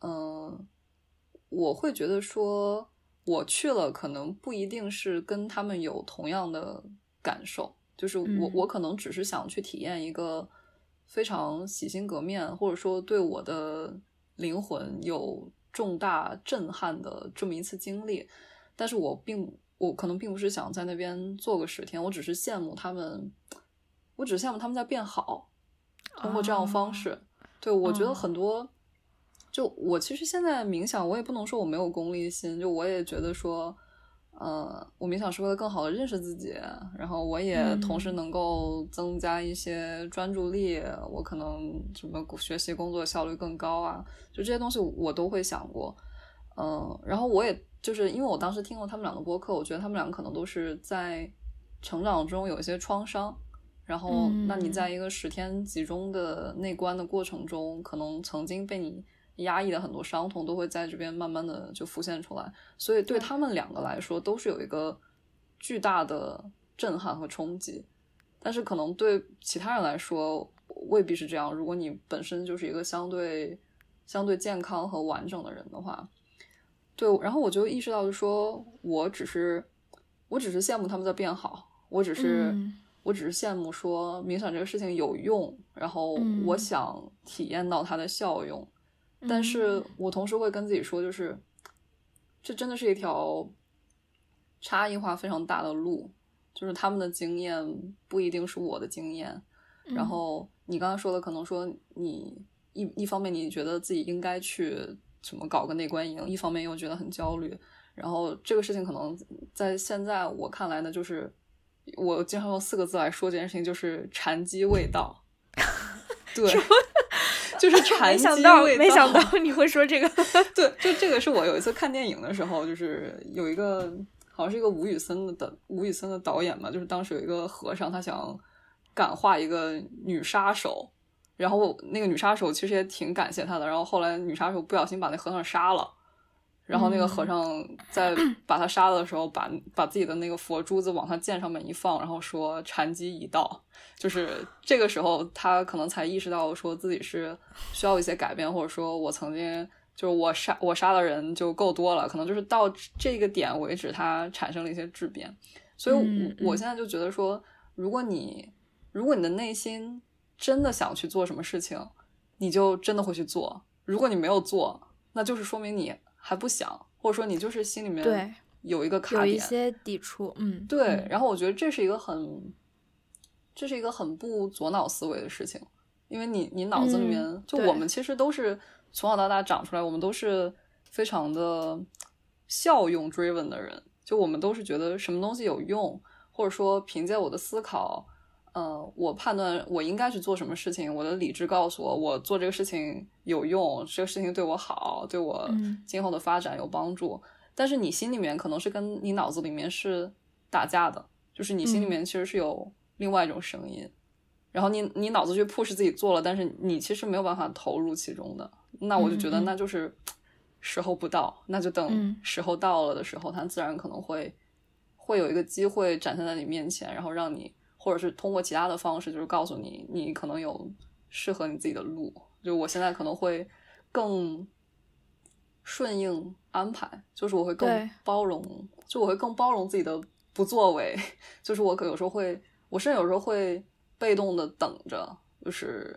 嗯，我会觉得说我去了，可能不一定是跟他们有同样的感受，就是我我可能只是想去体验一个非常洗心革面，或者说对我的灵魂有重大震撼的这么一次经历，但是我并我可能并不是想在那边做个十天，我只是羡慕他们，我只羡慕他们在变好。通过这样的方式，对我觉得很多，就我其实现在冥想，我也不能说我没有功利心，就我也觉得说，呃，我冥想是为了更好的认识自己，然后我也同时能够增加一些专注力，我可能什么学习工作效率更高啊，就这些东西我都会想过，嗯，然后我也就是因为我当时听了他们两个播客，我觉得他们两个可能都是在成长中有一些创伤。然后，那你在一个十天集中的内观的过程中，可能曾经被你压抑的很多伤痛，都会在这边慢慢的就浮现出来。所以对他们两个来说，都是有一个巨大的震撼和冲击。但是可能对其他人来说，未必是这样。如果你本身就是一个相对相对健康和完整的人的话，对。然后我就意识到，就说我只是我只是羡慕他们在变好，我只是。我只是羡慕说冥想这个事情有用，然后我想体验到它的效用，但是我同时会跟自己说，就是这真的是一条差异化非常大的路，就是他们的经验不一定是我的经验。然后你刚刚说的，可能说你一一方面你觉得自己应该去什么搞个内观营，一方面又觉得很焦虑，然后这个事情可能在现在我看来呢，就是。我经常用四个字来说这件事情，就是禅机未到。对，就是禅机未到。没想到你会说这个。对，就这个是我有一次看电影的时候，就是有一个好像是一个吴宇森的吴宇森的导演嘛，就是当时有一个和尚，他想感化一个女杀手，然后那个女杀手其实也挺感谢他的，然后后来女杀手不小心把那和尚杀了，然后那个和尚在把他杀了的时候，把把自己的那个佛珠子往他剑上面一放，然后说禅机已到，就是这个时候他可能才意识到说自己是需要一些改变，或者说我曾经就是我杀我杀的人就够多了，可能就是到这个点为止，他产生了一些质变，所以我我现在就觉得说，如果你如果你的内心。真的想去做什么事情，你就真的会去做。如果你没有做，那就是说明你还不想，或者说你就是心里面有一个卡点，有一些抵触。嗯，对。然后我觉得这是一个很，这是一个很不左脑思维的事情，因为你你脑子里面就我们其实都是从小到大长出来，我们都是非常的效用 driven 的人，就我们都是觉得什么东西有用，或者说凭借我的思考。嗯，我判断我应该去做什么事情，我的理智告诉我，我做这个事情有用，这个事情对我好，对我今后的发展有帮助。但是你心里面可能是跟你脑子里面是打架的，就是你心里面其实是有另外一种声音，然后你你脑子去 push 自己做了，但是你其实没有办法投入其中的。那我就觉得那就是时候不到，那就等时候到了的时候，它自然可能会会有一个机会展现在你面前，然后让你。或者是通过其他的方式，就是告诉你，你可能有适合你自己的路。就我现在可能会更顺应安排，就是我会更包容，就我会更包容自己的不作为。就是我可有时候会，我甚至有时候会被动的等着。就是，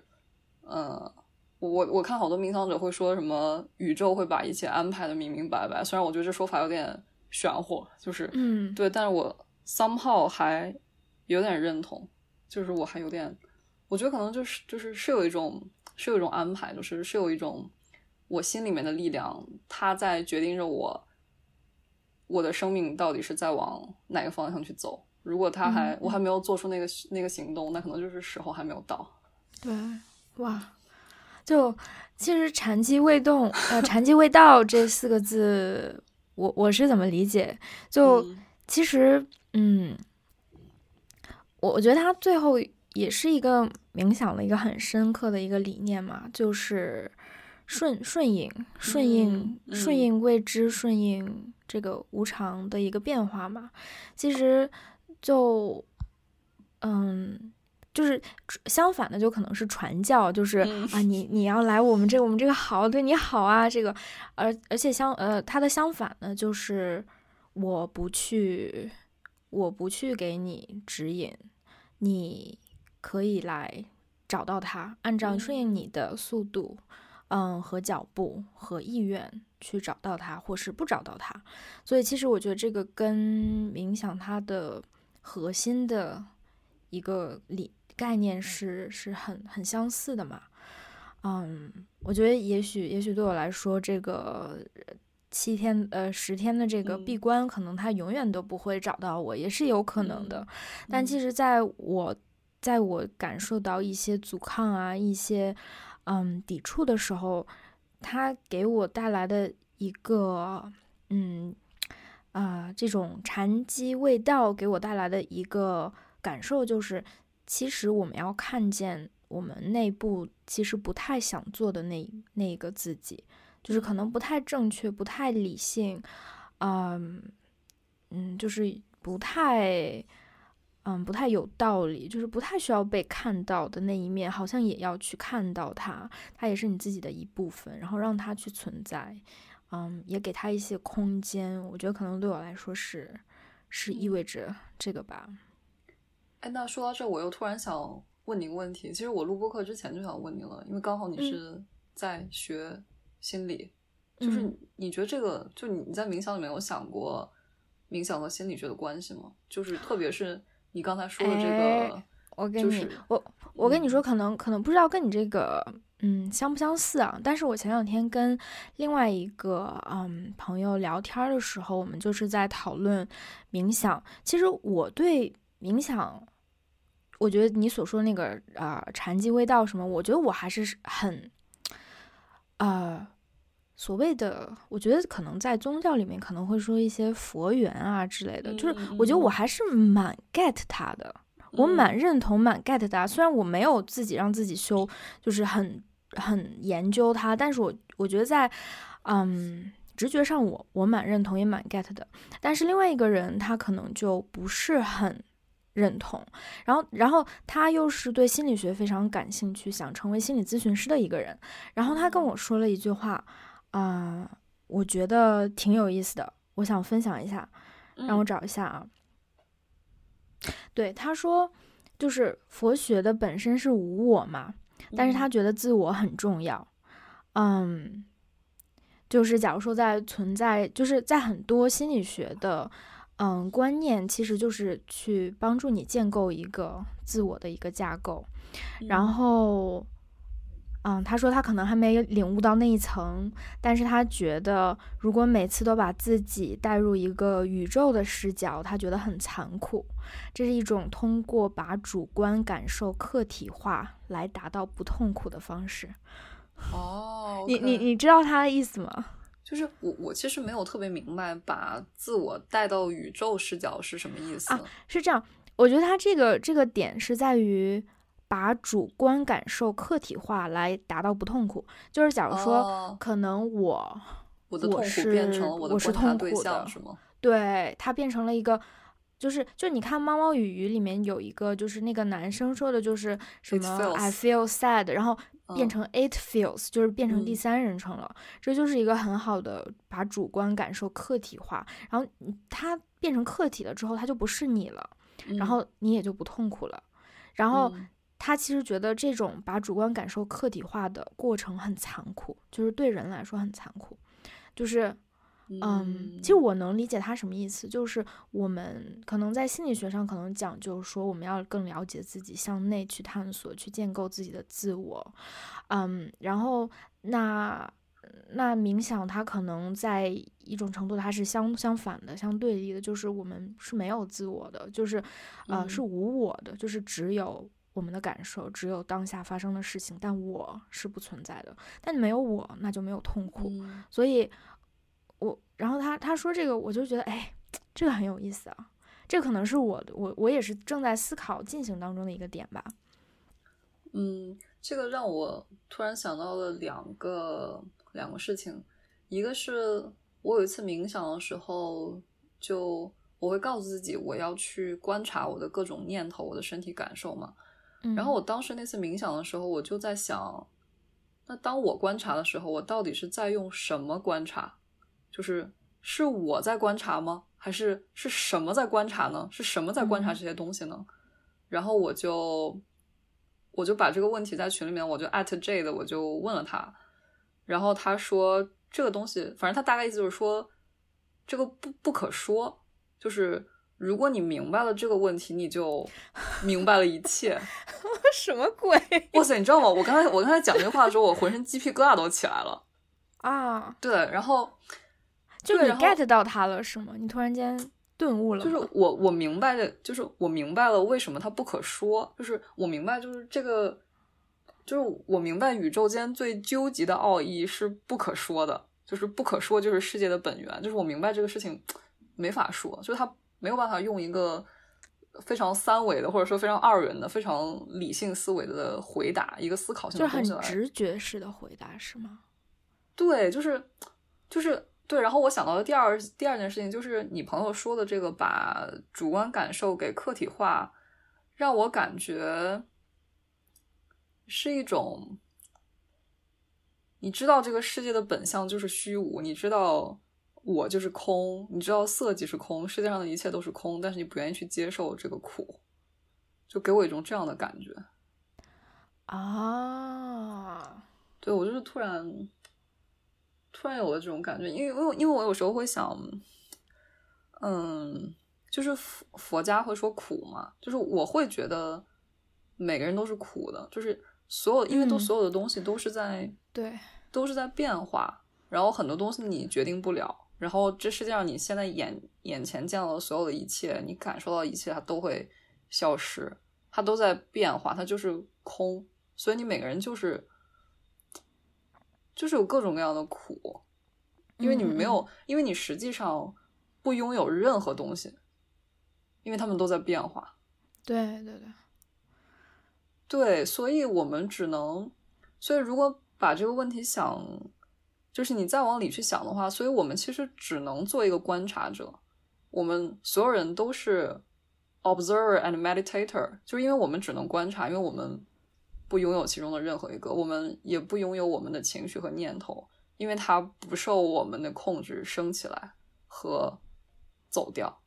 呃，我我看好多冥想者会说什么宇宙会把一切安排的明明白白。虽然我觉得这说法有点玄乎，就是嗯，对，但是我 somehow 还。有点认同，就是我还有点，我觉得可能就是就是是有一种是有一种安排，就是是有一种我心里面的力量，它在决定着我我的生命到底是在往哪个方向去走。如果他还我还没有做出那个那个行动，那可能就是时候还没有到。对，哇，就其实“禅机未动”呃，“禅机未到”这四个字，我我是怎么理解？就其实嗯。我我觉得他最后也是一个冥想的一个很深刻的一个理念嘛，就是顺顺应顺应顺应未知，顺应这个无常的一个变化嘛。其实就嗯，就是相反的，就可能是传教，就是啊，你你要来我们这我们这个好对你好啊，这个而而且相呃，它的相反呢，就是我不去。我不去给你指引，你可以来找到它，按照顺应你的速度，嗯，和脚步和意愿去找到它，或是不找到它。所以，其实我觉得这个跟冥想它的核心的一个理概念是是很很相似的嘛。嗯，我觉得也许也许对我来说，这个。七天呃十天的这个闭关，可能他永远都不会找到我，也是有可能的。但其实，在我在我感受到一些阻抗啊、一些嗯抵触的时候，他给我带来的一个嗯啊这种禅机味道，给我带来的一个感受就是，其实我们要看见我们内部其实不太想做的那那个自己。就是可能不太正确，不太理性，嗯嗯，就是不太嗯不太有道理，就是不太需要被看到的那一面，好像也要去看到它，它也是你自己的一部分，然后让它去存在，嗯，也给它一些空间。我觉得可能对我来说是是意味着这个吧。哎，那说到这，我又突然想问你个问题。其实我录播课之前就想问你了，因为刚好你是在学。心理，就是你觉得这个，就你在冥想里面有想过冥想和心理学的关系吗？就是特别是你刚才说的这个，我跟你我我跟你说，可能可能不知道跟你这个嗯相不相似啊。但是我前两天跟另外一个嗯朋友聊天的时候，我们就是在讨论冥想。其实我对冥想，我觉得你所说那个啊禅机未道什么，我觉得我还是很。啊，所谓的，我觉得可能在宗教里面可能会说一些佛缘啊之类的，就是我觉得我还是蛮 get 他的，我蛮认同、蛮 get 的。虽然我没有自己让自己修，就是很很研究它，但是我我觉得在嗯直觉上，我我蛮认同，也蛮 get 的。但是另外一个人他可能就不是很认同，然后然后他又是对心理学非常感兴趣，想成为心理咨询师的一个人。然后他跟我说了一句话，啊，我觉得挺有意思的，我想分享一下，让我找一下啊。对他说，就是佛学的本身是无我嘛，但是他觉得自我很重要。嗯，就是假如说在存在，就是在很多心理学的嗯观念，其实就是去帮助你建构一个自我的一个架构，然后。嗯，他说他可能还没领悟到那一层，但是他觉得如果每次都把自己带入一个宇宙的视角，他觉得很残酷。这是一种通过把主观感受客体化来达到不痛苦的方式。哦，你你你知道他的意思吗？就是我我其实没有特别明白把自我带到宇宙视角是什么意思啊？是这样，我觉得他这个这个点是在于。把主观感受客体化来达到不痛苦，就是假如说，可能我我的痛苦变成了我的是痛苦的，是吗？对，它变成了一个，就是就你看《猫猫与鱼》里面有一个，就是那个男生说的就是什么 I feel sad，然后变成 it feels，就是变成第三人称了。这就是一个很好的把主观感受客体化，然后它变成客体了之后，它就不是你了，然后你也就不痛苦了，然后。他其实觉得这种把主观感受客体化的过程很残酷，就是对人来说很残酷。就是，嗯，其实我能理解他什么意思，就是我们可能在心理学上可能讲就是说，我们要更了解自己，向内去探索，去建构自己的自我。嗯，然后那那冥想它可能在一种程度它是相相反的，相对立的，就是我们是没有自我的，就是呃是无我的，就是只有。我们的感受只有当下发生的事情，但我是不存在的。但没有我，那就没有痛苦。所以，我然后他他说这个，我就觉得哎，这个很有意思啊。这可能是我我我也是正在思考进行当中的一个点吧。嗯，这个让我突然想到了两个两个事情。一个是我有一次冥想的时候，就我会告诉自己，我要去观察我的各种念头，我的身体感受嘛。然后我当时那次冥想的时候，我就在想，那当我观察的时候，我到底是在用什么观察？就是是我在观察吗？还是是什么在观察呢？是什么在观察这些东西呢？然后我就我就把这个问题在群里面，我就艾特 J 的，我就问了他，然后他说这个东西，反正他大概意思就是说，这个不不可说，就是。如果你明白了这个问题，你就明白了一切。什么鬼？哇塞，你知道吗？我刚才我刚才讲这话的时候，我浑身鸡皮疙瘩都起来了。啊，对，然后就你 get 到他了是吗？你突然间顿悟了。就是我我明白的，就是我明白了为什么他不可说。就是我明白，就是这个，就是我明白宇宙间最究极的奥义是不可说的，就是不可说就是世界的本源。就是我明白这个事情没法说，就是它。没有办法用一个非常三维的，或者说非常二元的、非常理性思维的回答，一个思考性的东西来，直觉式的回答是吗？对，就是就是对。然后我想到的第二第二件事情，就是你朋友说的这个把主观感受给客体化，让我感觉是一种，你知道这个世界的本相就是虚无，你知道。我就是空，你知道色即是空，世界上的一切都是空，但是你不愿意去接受这个苦，就给我一种这样的感觉啊！对我就是突然突然有了这种感觉，因为因为因为我有时候会想，嗯，就是佛佛家会说苦嘛，就是我会觉得每个人都是苦的，就是所有因为都所有的东西都是在对都是在变化，然后很多东西你决定不了。然后这世界上你现在眼眼前见到的所有的一切，你感受到一切，它都会消失，它都在变化，它就是空。所以你每个人就是就是有各种各样的苦，因为你没有，因为你实际上不拥有任何东西，因为他们都在变化。对对对，对，所以我们只能，所以如果把这个问题想，就是你再往里去想的话，所以我们其实只能做一个观察者，我们所有人都是 observer and meditator，就是因为我们只能观察，因为我们不拥有其中的任何一个，我们也不拥有我们的情绪和念头，因为它不受我们的控制升起来和走掉。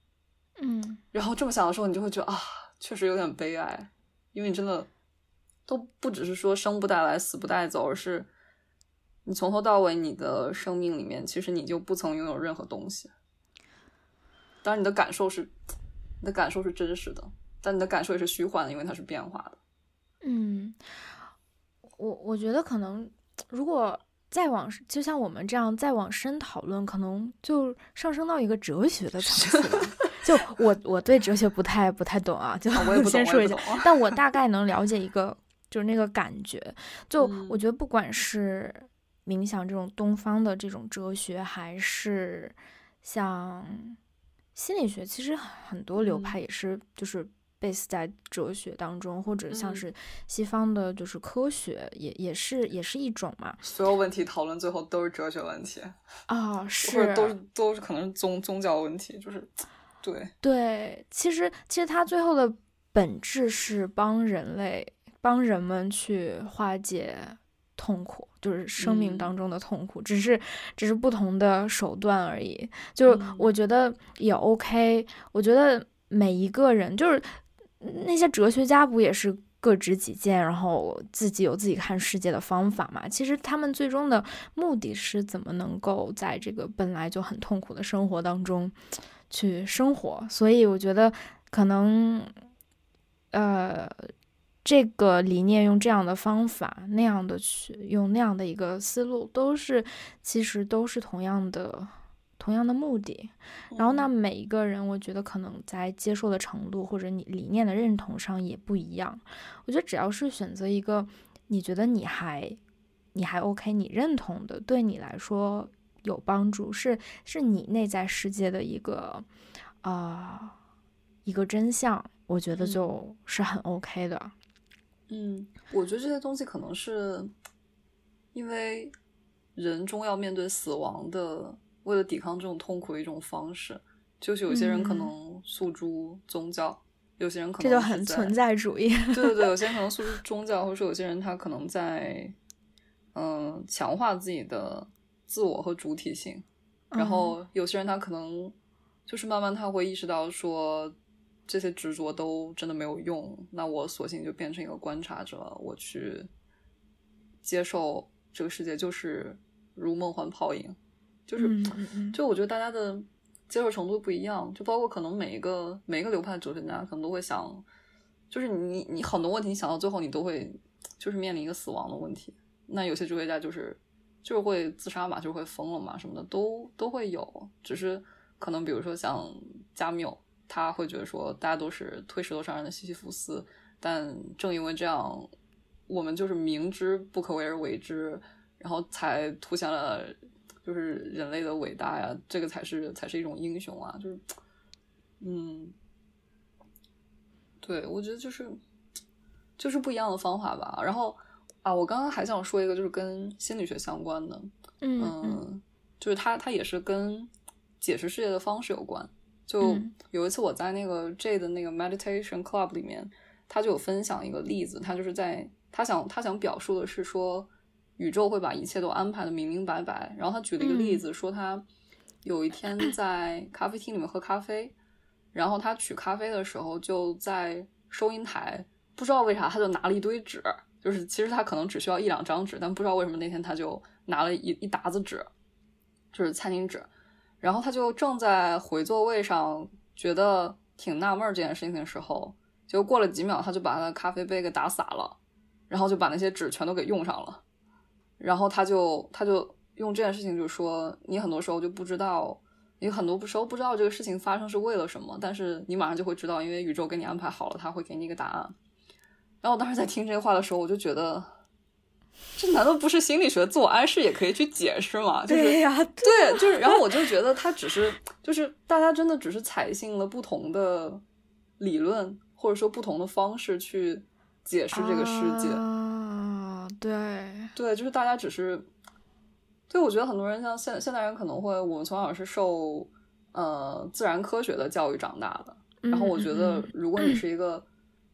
嗯，然后这么想的时候，你就会觉得啊，确实有点悲哀，因为你真的都不只是说生不带来，死不带走，而是你从头到尾你的生命里面，其实你就不曾拥有任何东西。当然，你的感受是你的感受是真实的，但你的感受也是虚幻的，因为它是变化的。嗯，我我觉得可能如果再往就像我们这样再往深讨论，可能就上升到一个哲学的层次了。就我我对哲学不太不太懂啊，就我也不 先说一下，懂。但我大概能了解一个，就是那个感觉。就我觉得不管是冥想这种东方的这种哲学，还是像心理学，其实很多流派也是就是 base 在哲学当中，或者像是西方的，就是科学也也是也是一种嘛。所有问题讨论最后都是哲学问题啊，是，或者都是都是可能是宗宗教问题，就是。对对，其实其实它最后的本质是帮人类帮人们去化解痛苦，就是生命当中的痛苦，只是只是不同的手段而已。就我觉得也 OK，我觉得每一个人就是那些哲学家不也是各执己见，然后自己有自己看世界的方法嘛？其实他们最终的目的是怎么能够在这个本来就很痛苦的生活当中。去生活，所以我觉得可能，呃，这个理念用这样的方法，那样的去用那样的一个思路，都是其实都是同样的同样的目的。然后，那每一个人，我觉得可能在接受的程度或者你理念的认同上也不一样。我觉得只要是选择一个你觉得你还你还 OK，你认同的，对你来说。有帮助是是你内在世界的一个啊一个真相，我觉得就是很 OK 的。嗯，我觉得这些东西可能是因为人终要面对死亡的，为了抵抗这种痛苦的一种方式，就是有些人可能诉诸宗教，有些人可能这就很存在主义。对对对，有些人可能 诉诸宗教，或者说有些人他可能在嗯强化自己的。自我和主体性，然后有些人他可能就是慢慢他会意识到说这些执着都真的没有用，那我索性就变成一个观察者，我去接受这个世界就是如梦幻泡影，就是就我觉得大家的接受程度不一样，就包括可能每一个每一个流派哲学家可能都会想，就是你你很多问题你想到最后你都会就是面临一个死亡的问题，那有些哲学家就是。就是会自杀嘛，就是会疯了嘛，什么的都都会有。只是可能比如说像加缪，他会觉得说大家都是推石头上人的西西弗斯，但正因为这样，我们就是明知不可为而为之，然后才凸显了就是人类的伟大呀，这个才是才是一种英雄啊，就是嗯，对我觉得就是就是不一样的方法吧，然后。啊，我刚刚还想说一个，就是跟心理学相关的，嗯，就是它它也是跟解释世界的方式有关。就有一次我在那个 J 的那个 Meditation Club 里面，他就有分享一个例子，他就是在他想他想表述的是说，宇宙会把一切都安排的明明白白。然后他举了一个例子，说他有一天在咖啡厅里面喝咖啡，然后他取咖啡的时候就在收银台，不知道为啥他就拿了一堆纸。就是其实他可能只需要一两张纸，但不知道为什么那天他就拿了一一沓子纸，就是餐巾纸。然后他就正在回座位上，觉得挺纳闷这件事情的时候，就过了几秒，他就把他的咖啡杯给打洒了，然后就把那些纸全都给用上了。然后他就他就用这件事情就说：你很多时候就不知道，你很多时候不知道这个事情发生是为了什么，但是你马上就会知道，因为宇宙给你安排好了，他会给你一个答案。然后我当时在听这话的时候，我就觉得，这难道不是心理学自我暗示也可以去解释吗？对呀，对，就是。然后我就觉得他只是，就是大家真的只是采信了不同的理论，或者说不同的方式去解释这个世界。啊，对，对，就是大家只是，对我觉得很多人像现现代人可能会，我们从小是受呃自然科学的教育长大的，然后我觉得如果你是一个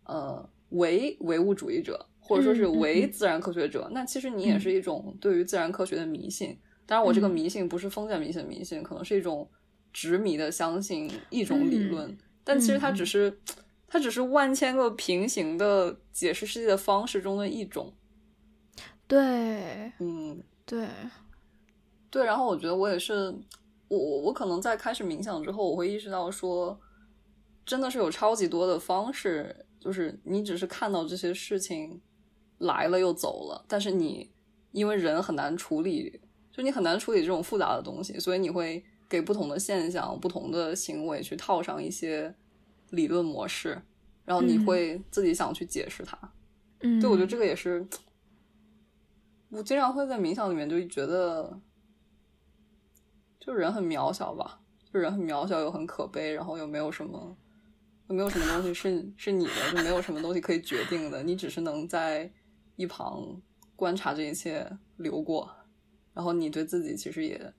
呃唯唯物主义者，或者说是唯自然科学者，那其实你也是一种对于自然科学的迷信。当然，我这个迷信不是封建迷信，迷信可能是一种执迷的相信一种理论，但其实它只是它只是万千个平行的解释世界的方式中的一种。对，嗯，对，对。然后我觉得我也是，我我我可能在开始冥想之后，我会意识到说，真的是有超级多的方式，就是你只是看到这些事情来了又走了，但是你因为人很难处理。就你很难处理这种复杂的东西，所以你会给不同的现象、不同的行为去套上一些理论模式，然后你会自己想去解释它。嗯，对，我觉得这个也是，我经常会在冥想里面就觉得，就人很渺小吧，就人很渺小又很可悲，然后又没有什么，又没有什么东西是是你的，就没有什么东西可以决定的，你只是能在一旁观察这一切流过。然后你对自己其实也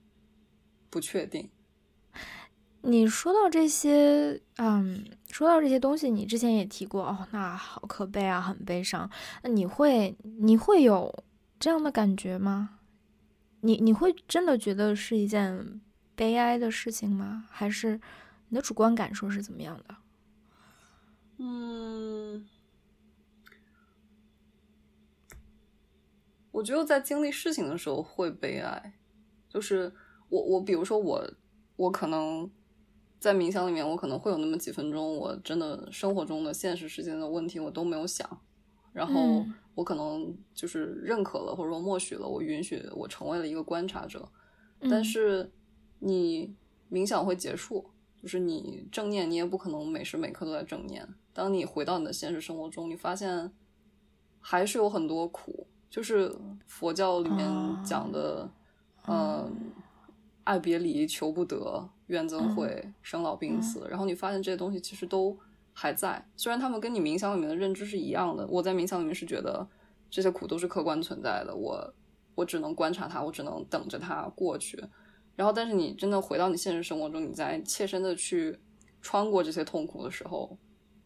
不确定。你说到这些，嗯，说到这些东西，你之前也提过哦，那好可悲啊，很悲伤。那你会你会有这样的感觉吗？你你会真的觉得是一件悲哀的事情吗？还是你的主观感受是怎么样的？嗯。我觉得在经历事情的时候会悲哀，就是我我比如说我我可能在冥想里面，我可能会有那么几分钟，我真的生活中的现实世界的问题我都没有想，然后我可能就是认可了或者说默许了，我允许我成为了一个观察者，但是你冥想会结束，就是你正念你也不可能每时每刻都在正念，当你回到你的现实生活中，你发现还是有很多苦。就是佛教里面讲的，嗯，爱别离、求不得、怨憎会、生老病死，然后你发现这些东西其实都还在，虽然他们跟你冥想里面的认知是一样的。我在冥想里面是觉得这些苦都是客观存在的，我我只能观察它，我只能等着它过去。然后，但是你真的回到你现实生活中，你在切身的去穿过这些痛苦的时候，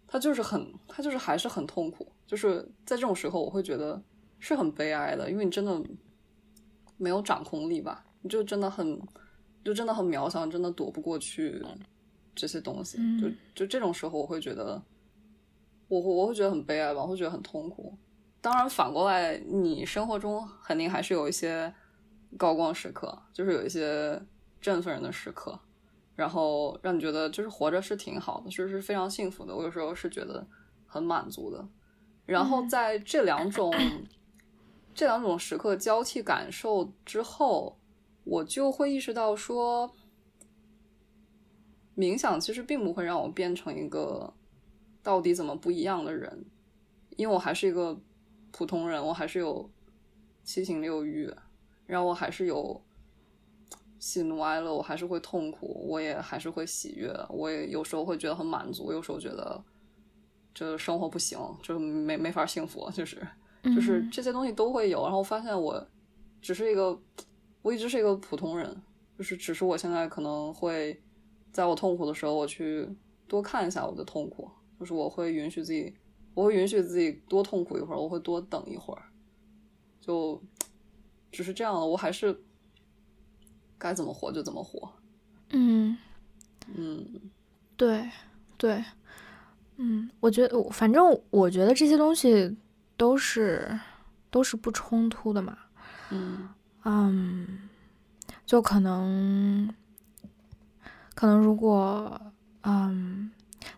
它就是很，它就是还是很痛苦。就是在这种时候，我会觉得。是很悲哀的，因为你真的没有掌控力吧？你就真的很，就真的很渺小，真的躲不过去这些东西。就就这种时候，我会觉得，我我会觉得很悲哀吧，我会觉得很痛苦。当然，反过来，你生活中肯定还是有一些高光时刻，就是有一些振奋人的时刻，然后让你觉得就是活着是挺好的，就是非常幸福的。我有时候是觉得很满足的。然后在这两种。这两种时刻交替感受之后，我就会意识到说，冥想其实并不会让我变成一个到底怎么不一样的人，因为我还是一个普通人，我还是有七情六欲，然后我还是有喜怒哀乐，我还是会痛苦，我也还是会喜悦，我也有时候会觉得很满足，有时候觉得这生活不行，就没没法幸福，就是。就是这些东西都会有，然后发现我只是一个，我一直是一个普通人，就是只是我现在可能会在我痛苦的时候，我去多看一下我的痛苦，就是我会允许自己，我会允许自己多痛苦一会儿，我会多等一会儿，就只是这样了，我还是该怎么活就怎么活。嗯嗯，对对，嗯，我觉得反正我觉得这些东西。都是都是不冲突的嘛，嗯嗯，就可能可能如果嗯，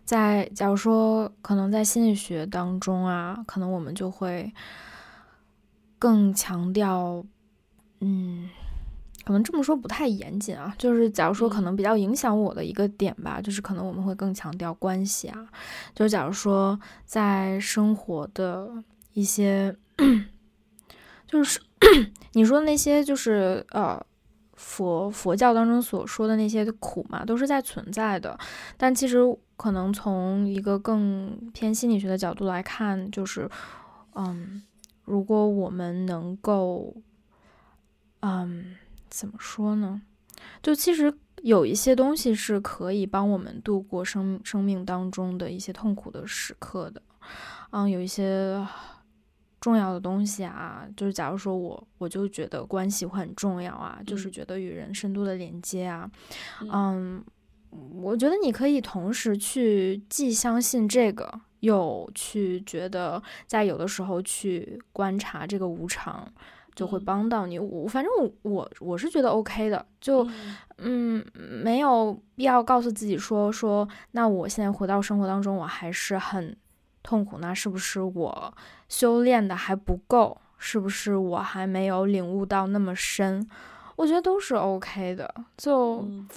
在假如说可能在心理学当中啊，可能我们就会更强调，嗯，可能这么说不太严谨啊，就是假如说可能比较影响我的一个点吧，就是可能我们会更强调关系啊，就是假如说在生活的。一些 就是 你说那些，就是呃，佛佛教当中所说的那些苦嘛，都是在存在的。但其实可能从一个更偏心理学的角度来看，就是，嗯，如果我们能够，嗯，怎么说呢？就其实有一些东西是可以帮我们度过生生命当中的一些痛苦的时刻的，嗯，有一些重要的东西啊，就是假如说我我就觉得关系会很重要啊，就是嗯觉得与人深度的连接啊，嗯。嗯，我觉得你可以同时去既相信这个，又去觉得在有的时候去观察这个无常，就会嗯。帮到你。我反正我我我是觉得 OK 的，就嗯。嗯，没有必要告诉自己说说，那我现在回到生活当中，我还是很痛苦，那是不是我修炼的还不够？是不是我还没有领悟到那么深？我觉得都是 OK 的，就。嗯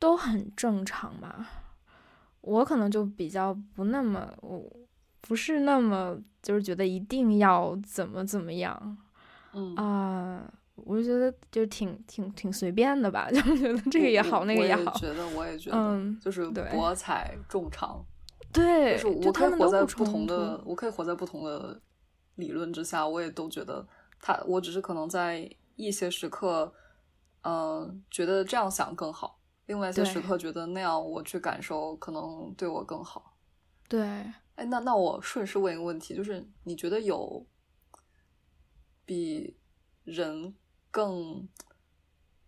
都很正常嘛。我可能就比较不那么，我不是那么就是觉得一定要怎么怎么样嗯啊、我就觉得就挺挺挺随便的吧，就觉得这个也好，那个也那个好。觉得，我也觉得，嗯，就是对博采众长，对，就是我可以活在不同的，我可以活在不同的理论之下，我也都觉得他，我只是可能在一些时刻，嗯、觉得这样想更好，另外一些时刻觉得那样我去感受可能对我更好。对，哎，那那我顺势问一个问题，就是你觉得有比人更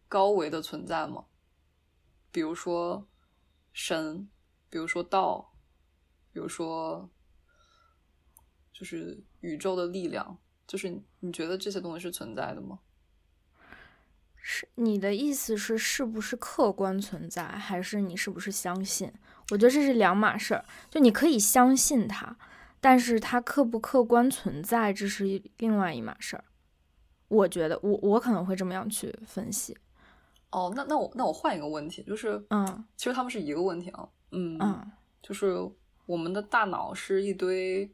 高维的存在吗？比如说神，比如说道，比如说就是宇宙的力量，就是你觉得这些东西是存在的吗？是你的意思是是不是客观存在，还是你是不是相信？我觉得这是两码事儿。就你可以相信它，但是它客不客观存在，这是另外一码事儿。我觉得我我可能会这么样去分析。哦，那那我那我换一个问题，就是嗯其实他们是一个问题啊，嗯嗯就是我们的大脑是一堆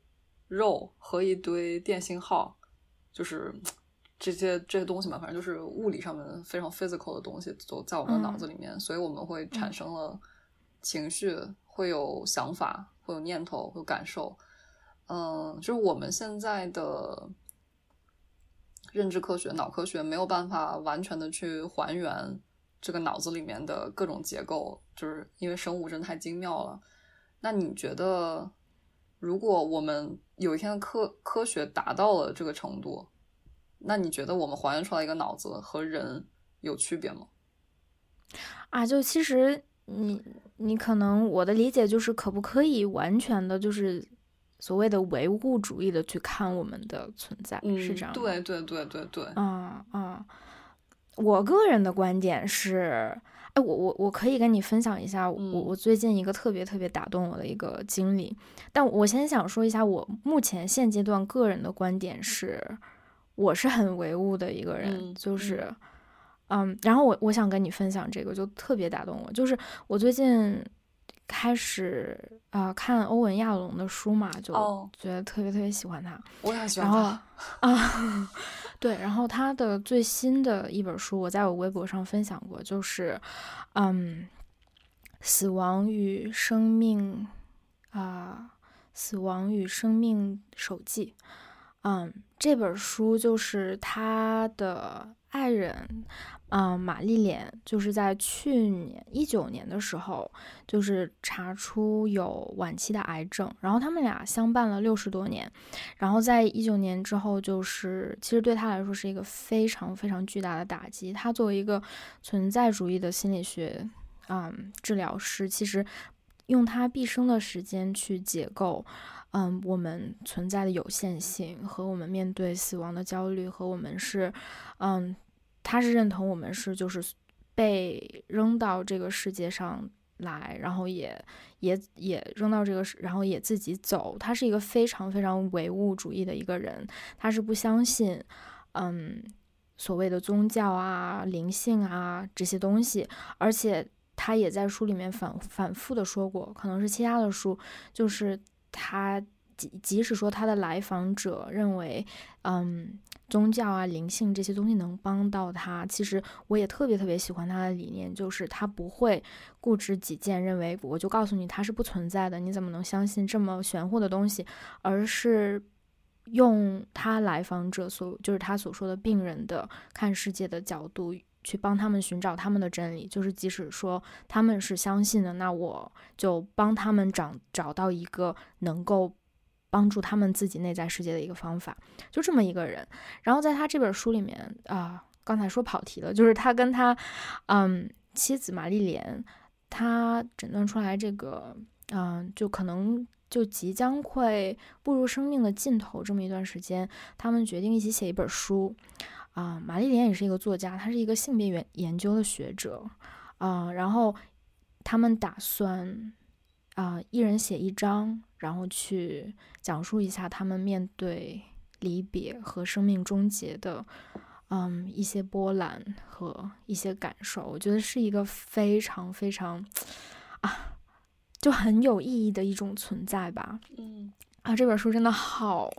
肉和一堆电信号，就是 这些这些东西嘛，反正就是物理上面非常 physical 的东西，都在我们的脑子里面，所以我们会产生了情绪，会有想法，会有念头，会有感受。嗯，就是我们现在的认知科学、脑科学没有办法完全的去还原这个脑子里面的各种结构，就是因为生物真的太精妙了。那你觉得，如果我们有一天科科学达到了这个程度，那你觉得我们还原出来一个脑子和人有区别吗？啊，就其实你你可能我的理解就是，可不可以完全的就是所谓的唯物主义的去看我们的存在，是这样？对对对对对，啊啊，我个人的观点是，哎，我我我可以跟你分享一下我嗯我最近一个特别特别打动我的一个经历，但我先想说一下我目前现阶段个人的观点是，我是很唯物的一个人，嗯就是。嗯，然后我我想跟你分享这个，就特别打动我。就是我最近开始啊、呃看欧文亚龙的书嘛，就哦觉得特别特别喜欢他。我也喜欢他。啊，对，然后他的最新的一本书，我在我微博上分享过，就是，嗯，死亡与生命啊、死亡与生命手记，嗯，这本书就是他的爱人，嗯，玛丽莲，就是在去年一九年的时候，就是查出有晚期的癌症，然后他们俩相伴了六十多年，然后在一九年之后，就是其实对他来说是一个非常非常巨大的打击。他作为一个存在主义的心理学嗯治疗师，其实用他毕生的时间去解构。嗯，我们存在的有限性和我们面对死亡的焦虑，和我们是，嗯，他是认同我们是就是被扔到这个世界上来，然后也也也扔到这个，然后也自己走。他是一个非常非常唯物主义的一个人，他是不相信，嗯，所谓的宗教啊、灵性啊这些东西，而且他也在书里面反反复的说过，可能是其他的书，就是他即即使说他的来访者认为，嗯，宗教啊、灵性这些东西能帮到他，其实我也特别特别喜欢他的理念，就是他不会固执己见，认为我就告诉你它是不存在的，你怎么能相信这么玄乎的东西？而是用他来访者所就是他所说的病人的看世界的角度。去帮他们寻找他们的真理，就是即使说他们是相信的，那我就帮他们找找到一个能够帮助他们自己内在世界的一个方法，就这么一个人。然后在他这本书里面啊，刚才说跑题了，就是他跟他嗯妻子玛丽莲，他诊断出来这个嗯，就可能就即将会步入生命的尽头这么一段时间，他们决定一起写一本书。啊，玛丽莲也是一个作家，她是一个性别研研究的学者，啊，然后他们打算啊，一人写一章，然后去讲述一下他们面对离别和生命终结的，嗯，一些波澜和一些感受。我觉得是一个非常非常啊，就很有意义的一种存在吧。嗯，啊，这本书真的好。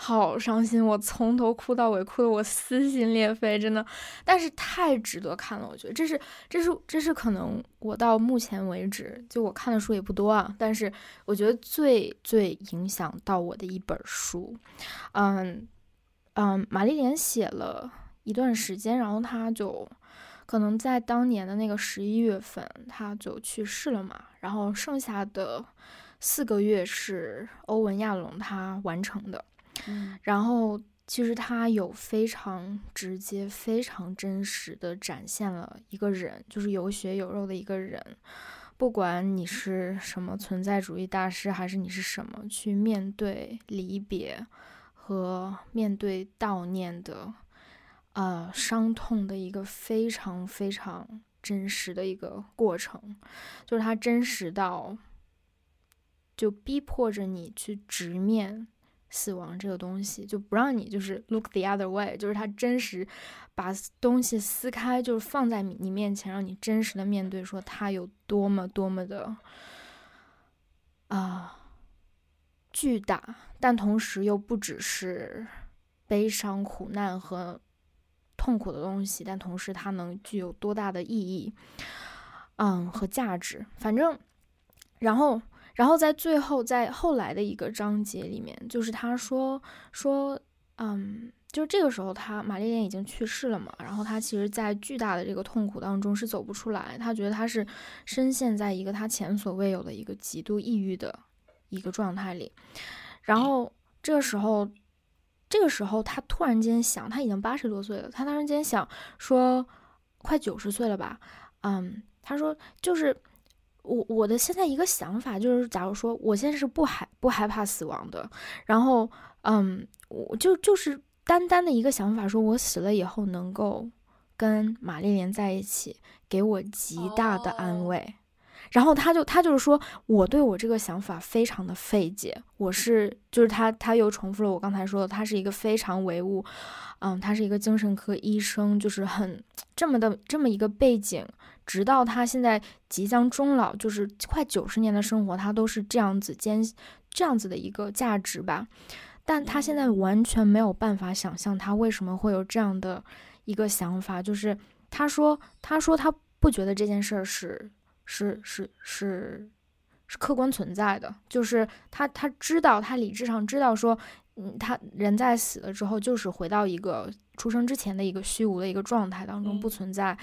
好伤心，我从头哭到尾，哭得我撕心裂肺，真的。但是太值得看了，我觉得这是，这是，这是可能我到目前为止，就我看的书也不多啊，但是我觉得最最影响到我的一本书。嗯嗯，玛丽莲写了一段时间，然后他就可能在当年的那个十一月份，他就去世了嘛。然后剩下的四个月是欧文亚龙他完成的。然后，其实他有非常直接、非常真实的展现了一个人，就是有血有肉的一个人。不管你是什么存在主义大师，还是你是什么，去面对离别和面对悼念的，呃，伤痛的一个非常非常真实的一个过程，就是他真实到，就逼迫着你去直面。死亡这个东西就不让你就是 look the other way，就是他真实把东西撕开，就是放在你面前，让你真实的面对，说他有多么多么的啊巨大，但同时又不只是悲伤、苦难和痛苦的东西，但同时它能具有多大的意义，嗯和价值，反正然后。然后在最后，在后来的一个章节里面，就是他说说，嗯，就是这个时候，他玛丽莲已经去世了嘛。然后他其实，在巨大的这个痛苦当中是走不出来。他觉得他是深陷在一个他前所未有的一个极度抑郁的一个状态里。然后这个时候，这个时候他突然间想，他已经八十多岁了。他突然间想说，快九十岁了吧？嗯，他说就是。我我的现在一个想法就是，假如说我现在是不害不害怕死亡的，然后嗯，我就就是单单的一个想法，说我死了以后能够跟玛丽莲在一起，给我极大的安慰。然后他就他就是说我对我这个想法非常的费解，我是就是他他又重复了我刚才说的，他是一个非常唯物，嗯，他是一个精神科医生，就是很这么的这么一个背景。直到他现在即将终老，就是快九十年的生活，他都是这样子坚这样子的一个价值吧。但他现在完全没有办法想象他为什么会有这样的一个想法，就是他说，他说他不觉得这件事儿是是是是是客观存在的，就是他他知道，他理智上知道说，嗯，他人在死了之后，就是回到一个出生之前的一个虚无的一个状态当中，不存在。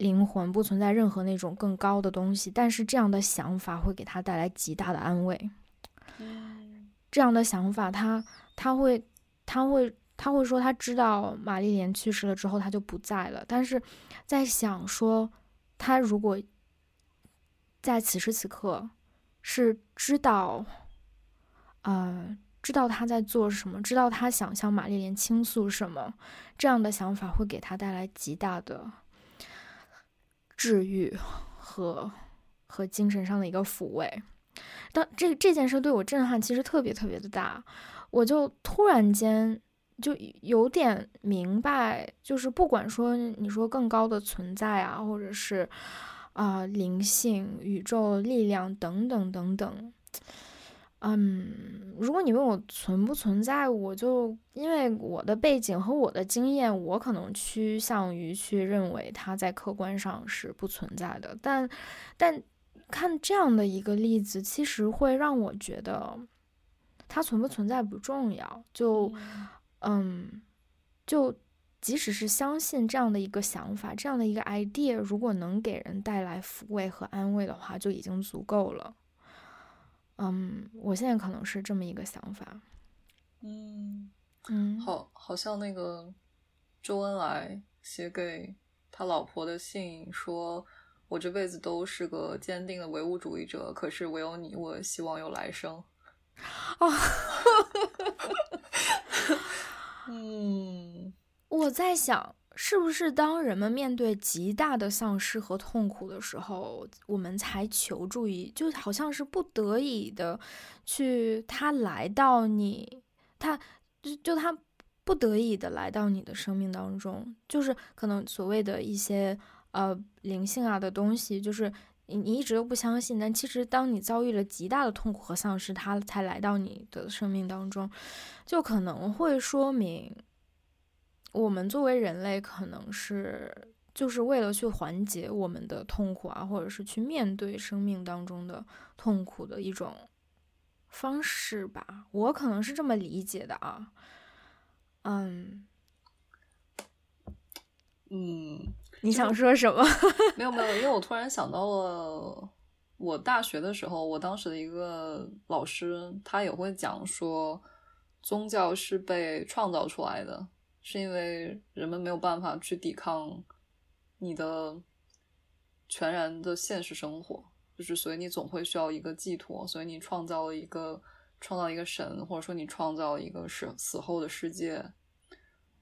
灵魂不存在任何那种更高的东西，但是这样的想法会给他带来极大的安慰。这样的想法，他他会他会他会说，他知道玛丽莲去世了之后，他就不在了。但是在想说，他如果在此时此刻是知道，呃，知道他在做什么，知道他想向玛丽莲倾诉什么，这样的想法会给他带来极大的。治愈和和精神上的一个抚慰，但这这件事对我震撼其实特别特别的大，我就突然间就有点明白，就是不管说你说更高的存在啊，或者是啊灵性、宇宙力量等等等等，嗯，如果你问我存不存在，我就因为我的背景和我的经验，我可能趋向于去认为它在客观上是不存在的。但，但看这样的一个例子，其实会让我觉得它存不存在不重要。就，嗯，就即使是相信这样的一个想法，这样的一个 idea，如果能给人带来抚慰和安慰的话，就已经足够了。嗯，我现在可能是这么一个想法。嗯嗯，好，好像那个周恩来写给他老婆的信说：“我这辈子都是个坚定的唯物主义者，可是唯有你，我希望有来生。”哦，嗯，我在想。是不是当人们面对极大的丧失和痛苦的时候，我们才求助于，就好像是不得已的去他来到你，他就就他不得已的来到你的生命当中，就是可能所谓的一些呃灵性啊的东西，就是你你一直都不相信，但其实当你遭遇了极大的痛苦和丧失，他才来到你的生命当中，就可能会说明。我们作为人类，可能是就是为了去缓解我们的痛苦啊，或者是去面对生命当中的痛苦的一种方式吧。我可能是这么理解的啊。嗯嗯，你想说什么？没有没有，因为我突然想到了我大学的时候，我当时的一个老师，他也会讲说，宗教是被创造出来的。是因为人们没有办法去抵抗你的全然的现实生活，就是所以你总会需要一个寄托，所以你创造了一个创造一个神，或者说你创造一个是死后的世界，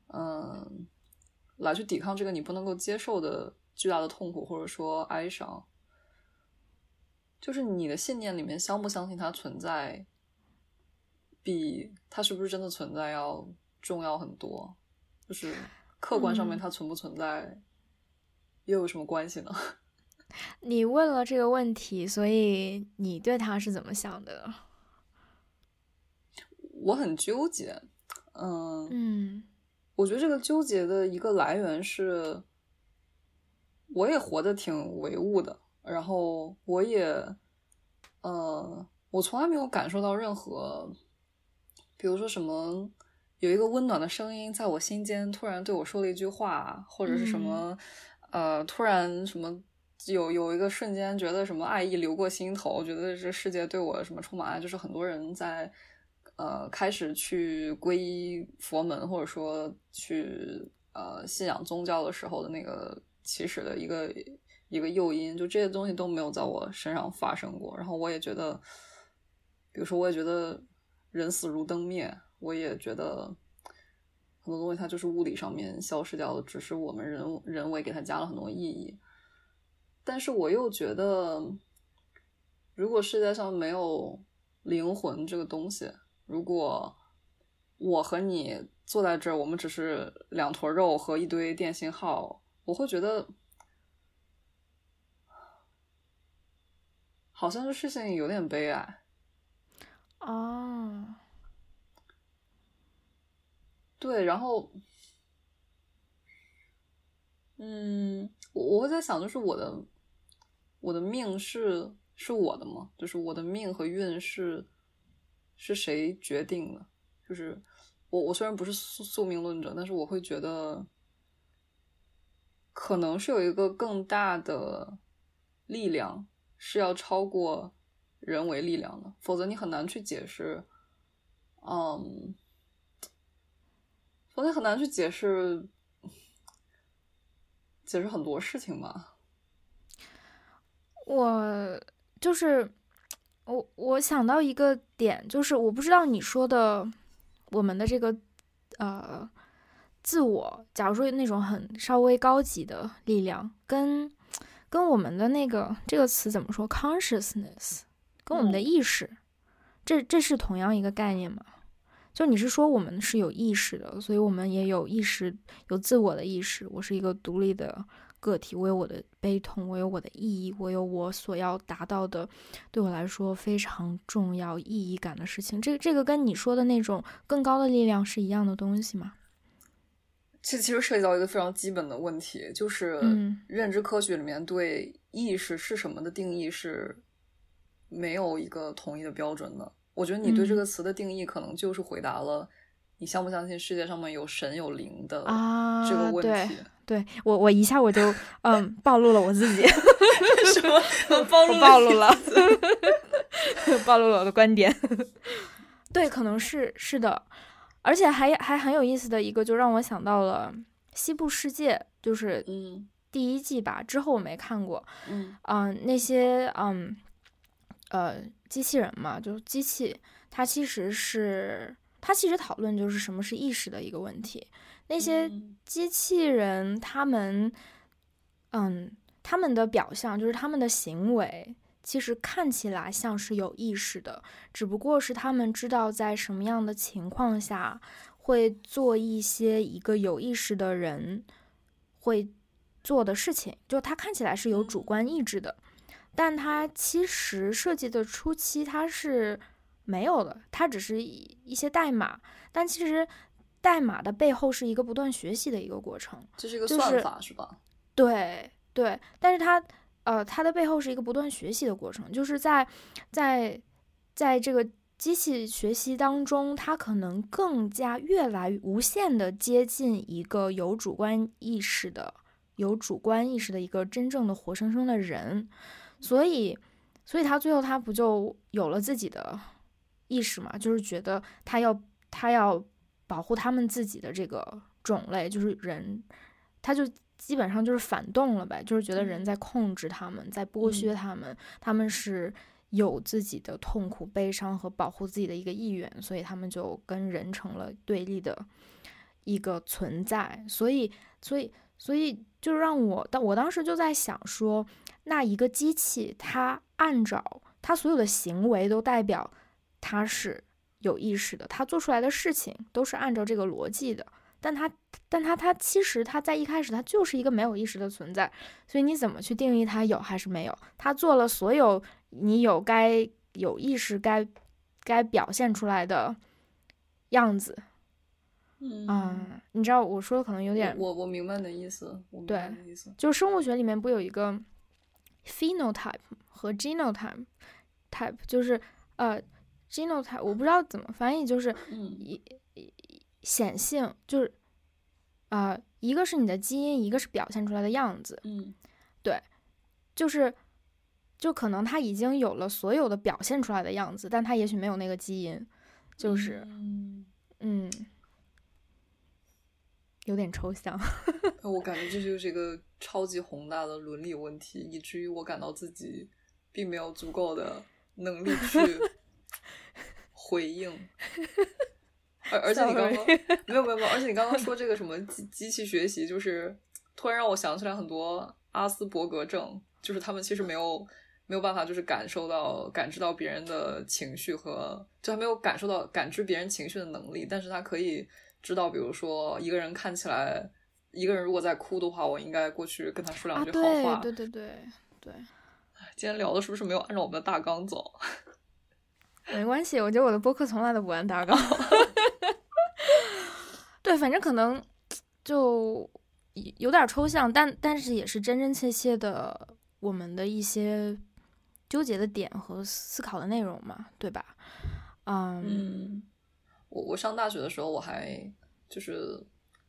嗯，来去抵抗这个你不能够接受的巨大的痛苦或者说哀伤，就是你的信念里面相不相信它存在，比它是不是真的存在要重要很多。就是客观上面它存不存在，又有什么关系呢？你问了这个问题，所以你对他是怎么想的？我很纠结，嗯嗯，我觉得这个纠结的一个来源是，我也活得挺唯物的，然后我也，呃，我从来没有感受到任何，比如说什么。有一个温暖的声音在我心间突然对我说了一句话，或者是什么，呃，突然什么有有一个瞬间觉得什么爱意流过心头，觉得这世界对我什么充满爱，就是很多人在呃开始去皈依佛门，或者说去呃信仰宗教的时候的那个起始的一个一个诱因，就这些东西都没有在我身上发生过。然后我也觉得，比如说，我也觉得人死如灯灭。我也觉得很多东西它就是物理上面消失掉了，只是我们人人为给它加了很多意义。但是我又觉得，如果世界上没有灵魂这个东西，如果我和你坐在这儿，我们只是两坨肉和一堆电信号，我会觉得好像这事情有点悲哀。哦。对，然后，嗯，我我会在想，就是我的我的命是是我的吗？就是我的命和运是是谁决定的？就是我我虽然不是宿宿命论者，但是我会觉得，可能是有一个更大的力量是要超过人为力量的，否则你很难去解释，嗯。我也很难去解释，解释很多事情吧。我就是我，我想到一个点，就是我不知道你说的我们的这个呃自我，假如说那种很稍微高级的力量，跟跟我们的那个这个词怎么说，consciousness，跟我们的意识，这这是同样一个概念吗？就你是说我们是有意识的，所以我们也有意识，有自我的意识。我是一个独立的个体，我有我的悲痛，我有我的意义，我有我所要达到的，对我来说非常重要、意义感的事情。这这个跟你说的那种更高的力量是一样的东西吗？这其实涉及到一个非常基本的问题，就是认知科学里面对意识是什么的定义是没有一个统一的标准的。我觉得你对这个词的定义，可能就是回答了你相不相信世界上面有神有灵的这个问题。对我，我一下我就 嗯暴露了我自己，什么暴露暴露了，暴露了我的观点。对，可能是是的。而且还还很有意思的一个，就让我想到了《西部世界》，就是嗯第一季吧。之后我没看过。嗯嗯，那些嗯呃机器人嘛，就机器，它其实是它其实讨论就是什么是意识的一个问题。那些机器人，他们嗯他们的表象就是他们的行为。其实看起来像是有意识的，只不过是他们知道在什么样的情况下会做一些一个有意识的人会做的事情。就他看起来是有主观意志的，但它其实设计的初期它是没有的，它只是一些代码。但其实代码的背后是一个不断学习的一个过程，这是一个算法是吧？对对，但是它。呃，它的背后是一个不断学习的过程，就是在，在，在这个机器学习当中，它可能更加越来无限的接近一个有主观意识的、有主观意识的一个真正的活生生的人，所以，所以他最后他不就有了自己的意识嘛？就是觉得他要他要保护他们自己的这个种类，就是人，他就。基本上就是反动了呗，就是觉得人在控制他们，在剥削他们，他们是有自己的痛苦、悲伤和保护自己的一个意愿，所以他们就跟人成了对立的一个存在。所以，所以，所以就让我，当我当时就在想说，那一个机器，它按照它所有的行为都代表它是有意识的，它做出来的事情都是按照这个逻辑的。但它，但它，它其实它在一开始它就是一个没有意识的存在，所以你怎么去定义它有还是没有？它做了所有你有该有意识该该表现出来的样子，嗯，你知道我说的可能有点，我我明白你的意思，对，就生物学里面不有一个 phenotype 和 genotype type，就是呃 genotype 我不知道怎么翻译，就是一。显性就是，啊，一个是你的基因，一个是表现出来的样子。嗯，对，就是，就可能他已经有了所有的表现出来的样子，但他也许没有那个基因，就是，嗯，有点抽象。我感觉这就是一个超级宏大的伦理问题，以至于我感到自己并没有足够的能力去 回应。而而且你刚刚 没有没有没有，而且你刚刚说这个什么机机器学习，就是突然让我想起来很多阿斯伯格症，就是他们其实没有没有办法，就是感受到感知到别人的情绪和就还没有感受到感知别人情绪的能力，但是他可以知道，比如说一个人看起来一个人如果在哭的话，我应该过去跟他说两句好话。对对对对。今天聊的是不是没有按照我们的大纲走？没关系，我觉得我的播客从来都不按大纲。对，反正可能就有点抽象，但但是也是真真切切的我们的一些纠结的点和思考的内容嘛，对吧？嗯，我我上大学的时候，我还就是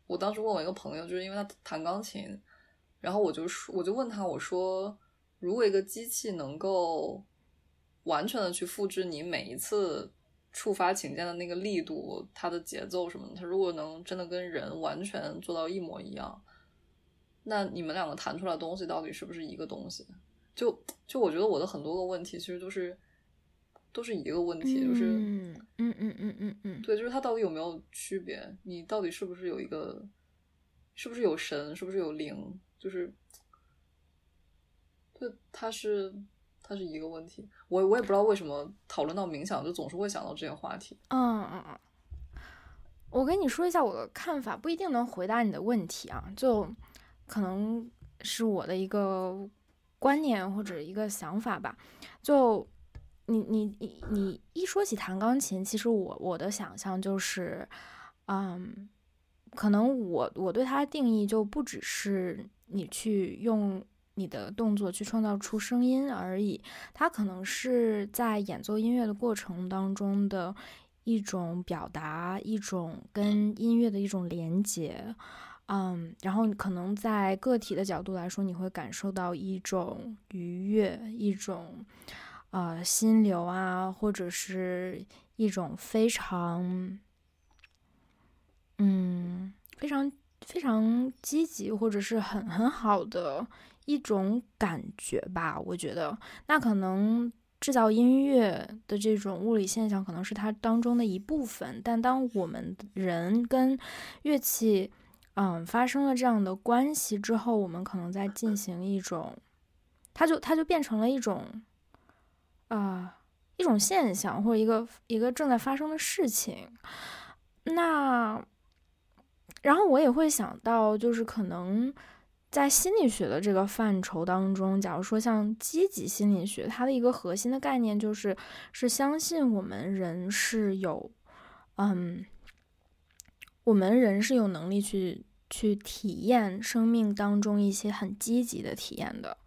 我当时问我一个朋友，就是因为他弹钢琴，然后我就说我就问他，我说如果一个机器能够。完全的去复制你每一次触发琴键的那个力度，它的节奏什么的。它如果能真的跟人完全做到一模一样，那你们两个弹出来东西到底是不是一个东西？就就我觉得我的很多个问题其实都是都是一个问题，就是嗯嗯嗯嗯嗯嗯，对，就是它到底有没有区别？你到底是不是有一个？是不是有神？是不是有灵？就是对，它是。它是一个问题，我我也不知道为什么讨论到冥想就总是会想到这些话题。嗯嗯嗯，我跟你说一下我的看法，不一定能回答你的问题啊，就可能是我的一个观念或者一个想法吧。就你你你你一说起弹钢琴，其实我我的想象就是，嗯，可能我我对它的定义就不只是你去用你的动作去创造出声音而已，它可能是在演奏音乐的过程当中的。一种表达，一种跟音乐的一种连接，嗯，然后可能在个体的角度来说，你会感受到一种愉悦，一种呃心流啊，或者是一种非常嗯非常非常积极，或者是很很好的一种感觉吧。我觉得那可能。制造音乐的这种物理现象可能是它当中的一部分，但当我们人跟乐器，嗯，发生了这样的关系之后，我们可能在进行一种，它就它就变成了一种，啊，一种现象或者一个一个正在发生的事情。那，然后我也会想到，就是可能。在心理学的这个范畴当中，假如说像积极心理学，它的一个核心的概念就是是相信我们人是有，嗯，我们人是有能力去去体验生命当中一些很积极的体验的，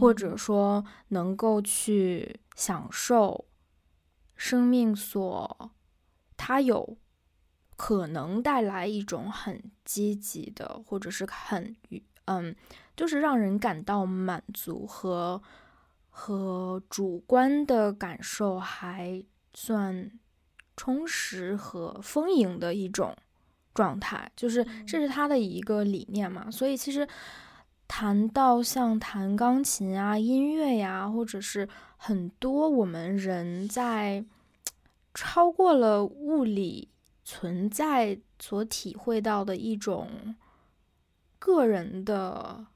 或者说能够去享受生命所它有可能带来一种很积极的，或者是很嗯，就是让人感到满足和和主观的感受还算充实和丰盈的一种状态，就是这是他的一个理念嘛。所以其实谈到像弹钢琴啊、音乐呀，或者是很多我们人在超过了物理存在所体会到的一种。个人的、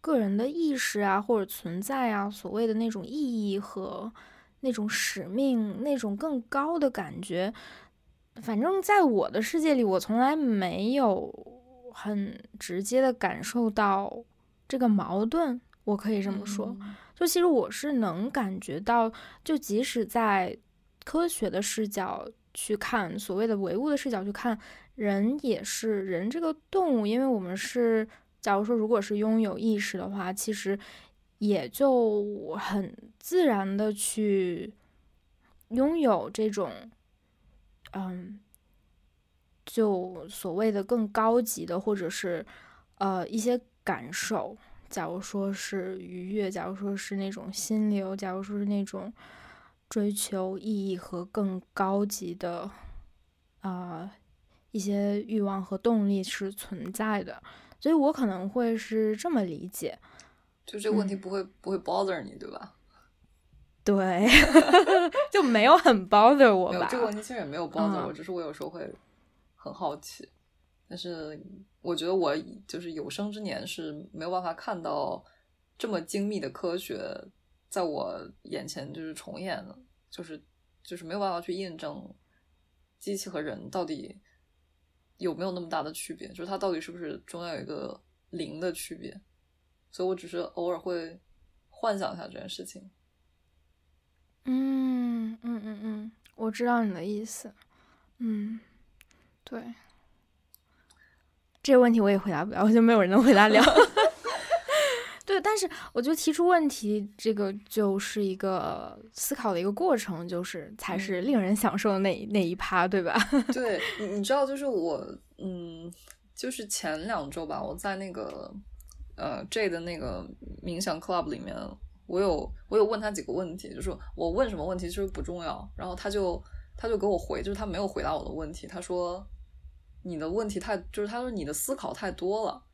个人的意识啊，或者存在啊，所谓的那种意义和那种使命，那种更高的感觉，反正在我的世界里，我从来没有很直接的感受到这个矛盾。我可以这么说，就其实我是能感觉到，就即使在科学的视角去看，所谓的唯物的视角去看。人也是人这个动物，因为我们是，假如说如果是拥有意识的话，其实也就很自然的去拥有这种，嗯，就所谓的更高级的，或者是呃一些感受。假如说是愉悦，假如说是那种心流，假如说是那种追求意义和更高级的，啊。一些欲望和动力是存在的，所以我可能会是这么理解，就这个问题不会不会 bother 你，对吧？对，就没有很 bother 我吧？这个问题其实也没有 bother 我，只是我有时候会很好奇。但是我觉得我就是有生之年是没有办法看到这么精密的科学在我眼前就是重演的，就是就是没有办法去印证机器和人到底。有没有那么大的区别？就是它到底是不是中间有一个零的区别？所以我只是偶尔会幻想一下这件事情。嗯嗯嗯嗯，我知道你的意思。嗯，对，这个问题我也回答不了，我就没有人能回答了。对，但是我觉得提出问题这个就是一个思考的一个过程，就是才是令人享受的那那一趴，对吧？对，你你知道，就是我，嗯，就是前两周吧，我在那个呃 J 的那个冥想 Club 里面，我有我有问他几个问题，就是我问什么问题其实不重要，然后他就他就给我回，就是他没有回答我的问题，他说你的问题太，就是他说你的思考太多了，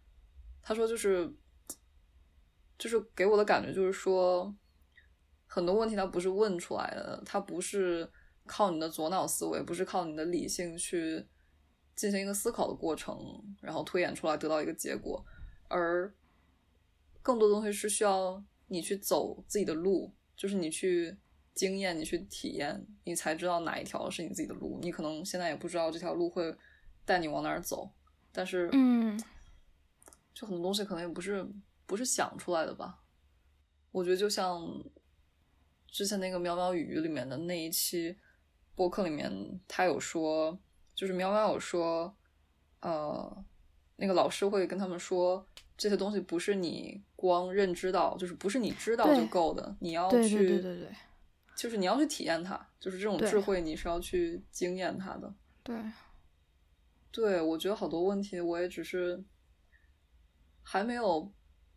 他说就是。就是给我的感觉就是说，很多问题它不是问出来的，它不是靠你的左脑思维，不是靠你的理性去进行一个思考的过程，然后推演出来得到一个结果，而更多东西是需要你去走自己的路，就是你去经验，你去体验，你才知道哪一条是你自己的路。你可能现在也不知道这条路会带你往哪儿走，但是，嗯，就很多东西可能也不是。不是想出来的吧？我觉得就像之前那个《喵喵语》里面的那一期播客里面，他有说，就是喵喵有说，呃，那个老师会跟他们说，这些东西不是你光认知到，就是不是你知道就够的，你要去，对对对对就是你要去体验它，就是这种智慧，你是要去经验它的。对，对，我觉得好多问题，我也只是还没有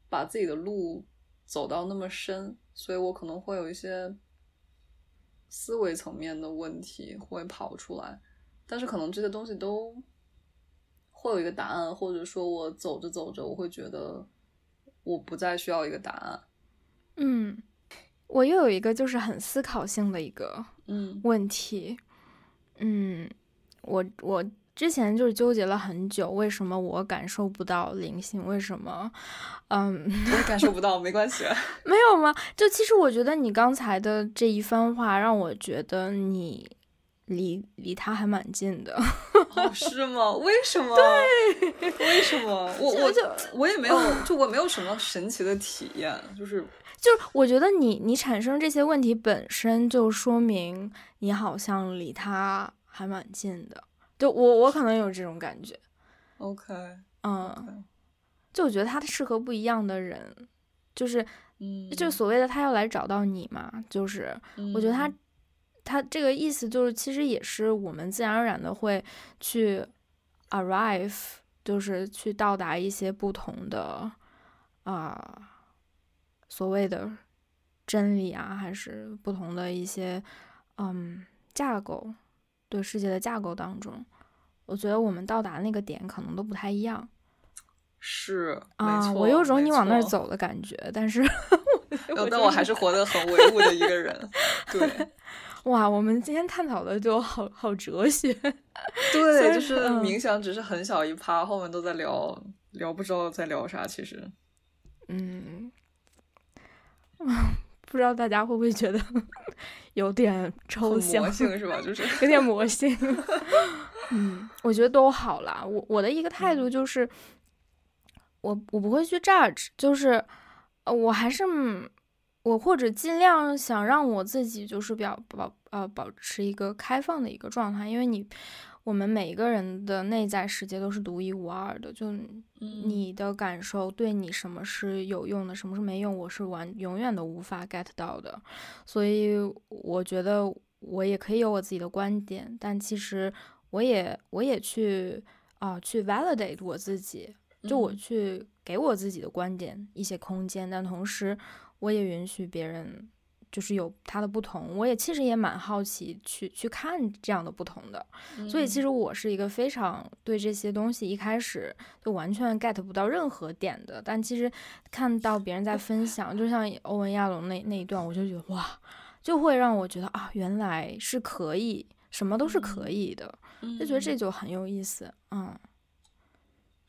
把自己的路走到那么深，所以我可能会有一些思维层面的问题会跑出来，但是可能这些东西都会有一个答案，或者说我走着走着，我会觉得我不再需要一个答案。嗯，我又有一个就是很思考性的一个嗯。问题，嗯，我我之前就是纠结了很久，为什么我感受不到灵性？为什么？嗯，我也感受不到，没关系。没有吗？就其实我觉得你刚才的这一番话让我觉得你离离他还蛮近的。哦，是吗？为什么？对，为什么？我我就我也没有，就我没有什么神奇的体验，就是 就是我觉得你你产生这些问题本身就说明你好像离他还蛮近的。就我我可能有这种感觉，OK，嗯，就我觉得他适合不一样的人，就是嗯，就所谓的他要来找到你嘛，就是我觉得他嗯。他这个意思就是其实也是我们自然而然的会去 arrive，就是去到达一些不同的啊、所谓的真理啊，还是不同的一些嗯架构对世界的架构当中，我觉得我们到达那个点可能都不太一样是啊、我有种你往那儿走的感觉，但是 呃但我还是活得很唯物的一个人。对 哇，我们今天探讨的就好好哲学。对，就是嗯冥想只是很小一趴，后面都在聊聊不知道在聊啥，其实。嗯，不知道大家会不会觉得 有点抽象魔，性是吧？就是 有点魔性。嗯，我觉得都好啦。我我的一个态度就是，我我不会去 judge，就是呃，我还是嗯我或者尽量想让我自己就是表保呃保持一个开放的一个状态，因为你我们每一个人的内在世界都是独一无二的，就嗯你的感受对你什么是有用的，什么是没用，我是完永远都无法 get 到的。所以我觉得我也可以有我自己的观点，但其实我也我也去啊、去 validate 我自己，就我嗯去给我自己的观点一些空间，但同时我也允许别人就是有它的不同，我也其实也蛮好奇去去看这样的不同的。所以其实实我是一个非常对这些东西一开始就完全 get 不到任何点的，但其实看到别人在分享，就像欧文亚龙那那一段，我就觉得哇，就会让我觉得啊，原来是可以，什么都是可以的，就觉得这就很有意思，嗯。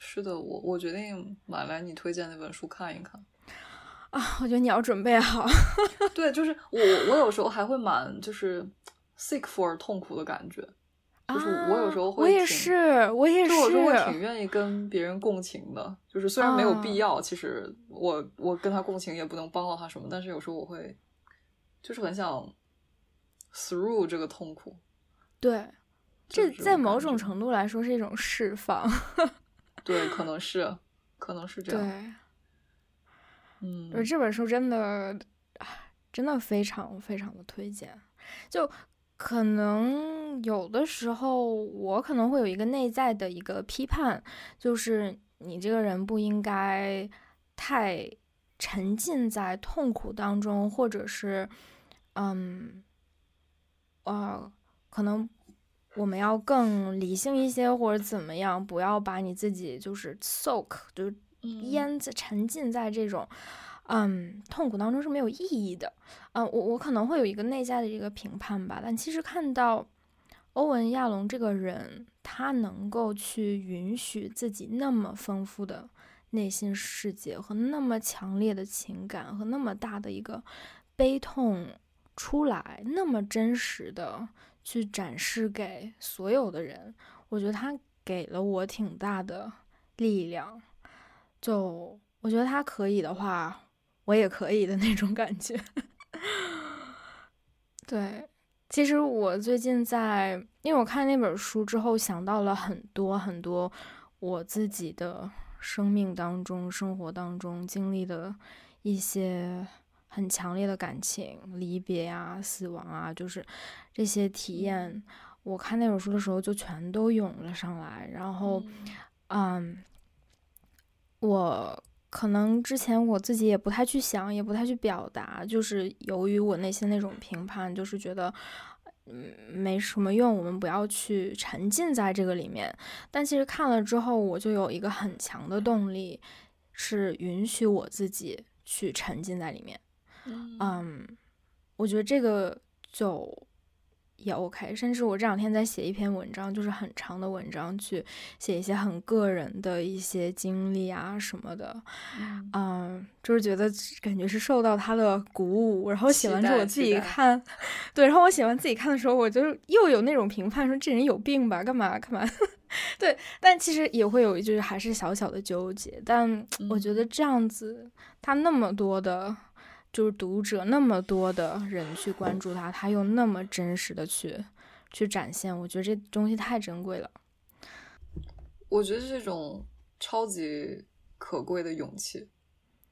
是的，我我决定买来你推荐那本书看一看。啊，我觉得你要准备好。对，就是我我有时候还会蛮就是 sick for 痛苦的感觉，就是我有时候啊会挺我也是，我也，是我是会挺愿意跟别人共情的，就是虽然没有啊必要，其实我我跟他共情也不能帮到他什么，但是有时候我会就是很想 through 这个痛苦。对，这这在某种程度来说是一种释放。对，可能是可能是这样。对，嗯而这本书真的，啊真的非常非常的推荐。就可能有的时候，我可能会有一个内在的一个批判，就是你这个人不应该太沉浸在痛苦当中，或者是，嗯，呃，可能我们要更理性一些，或者怎么样，不要把你自己就是 soak，就淹在沉浸在这种嗯痛苦当中是没有意义的。嗯，我我可能会有一个内在的一个评判吧，但其实看到欧文亚龙这个人，他能够去允许自己那么丰富的内心世界和那么强烈的情感和那么大的一个悲痛出来，那么真实的去展示给所有的人，我觉得他给了我挺大的力量。就我觉得他可以的话，我也可以的那种感觉。对，其实我最近在，因为我看那本书之后，想到了很多很多我自己的生命当中、生活当中经历的一些很强烈的感情，离别啊、死亡啊，就是这些体验。我看那本书的时候，就全都涌了上来。然后，嗯，我可能之前我自己也不太去想，也不太去表达，就是由于我内心那种评判，就是觉得，嗯，没什么用，我们不要去沉浸在这个里面。但其实看了之后，我就有一个很强的动力，是允许我自己去沉浸在里面。嗯，我觉得这个就。也 OK，甚至我这两天在写一篇文章，就是很长的文章，去写一些很个人的一些经历啊什么的，嗯，就是觉得感觉是受到他的鼓舞，然后写完之后我自己看，对，然后我写完自己看的时候，我就又有那种评判，说这人有病吧，干嘛干嘛，对，但其实也会有就是还是小小的纠结，但我觉得这样子，他那么多的。就是读者那么多的人去关注他，他又那么真实的去去展现，我觉得这东西太珍贵了。我觉得这种超级可贵的勇气，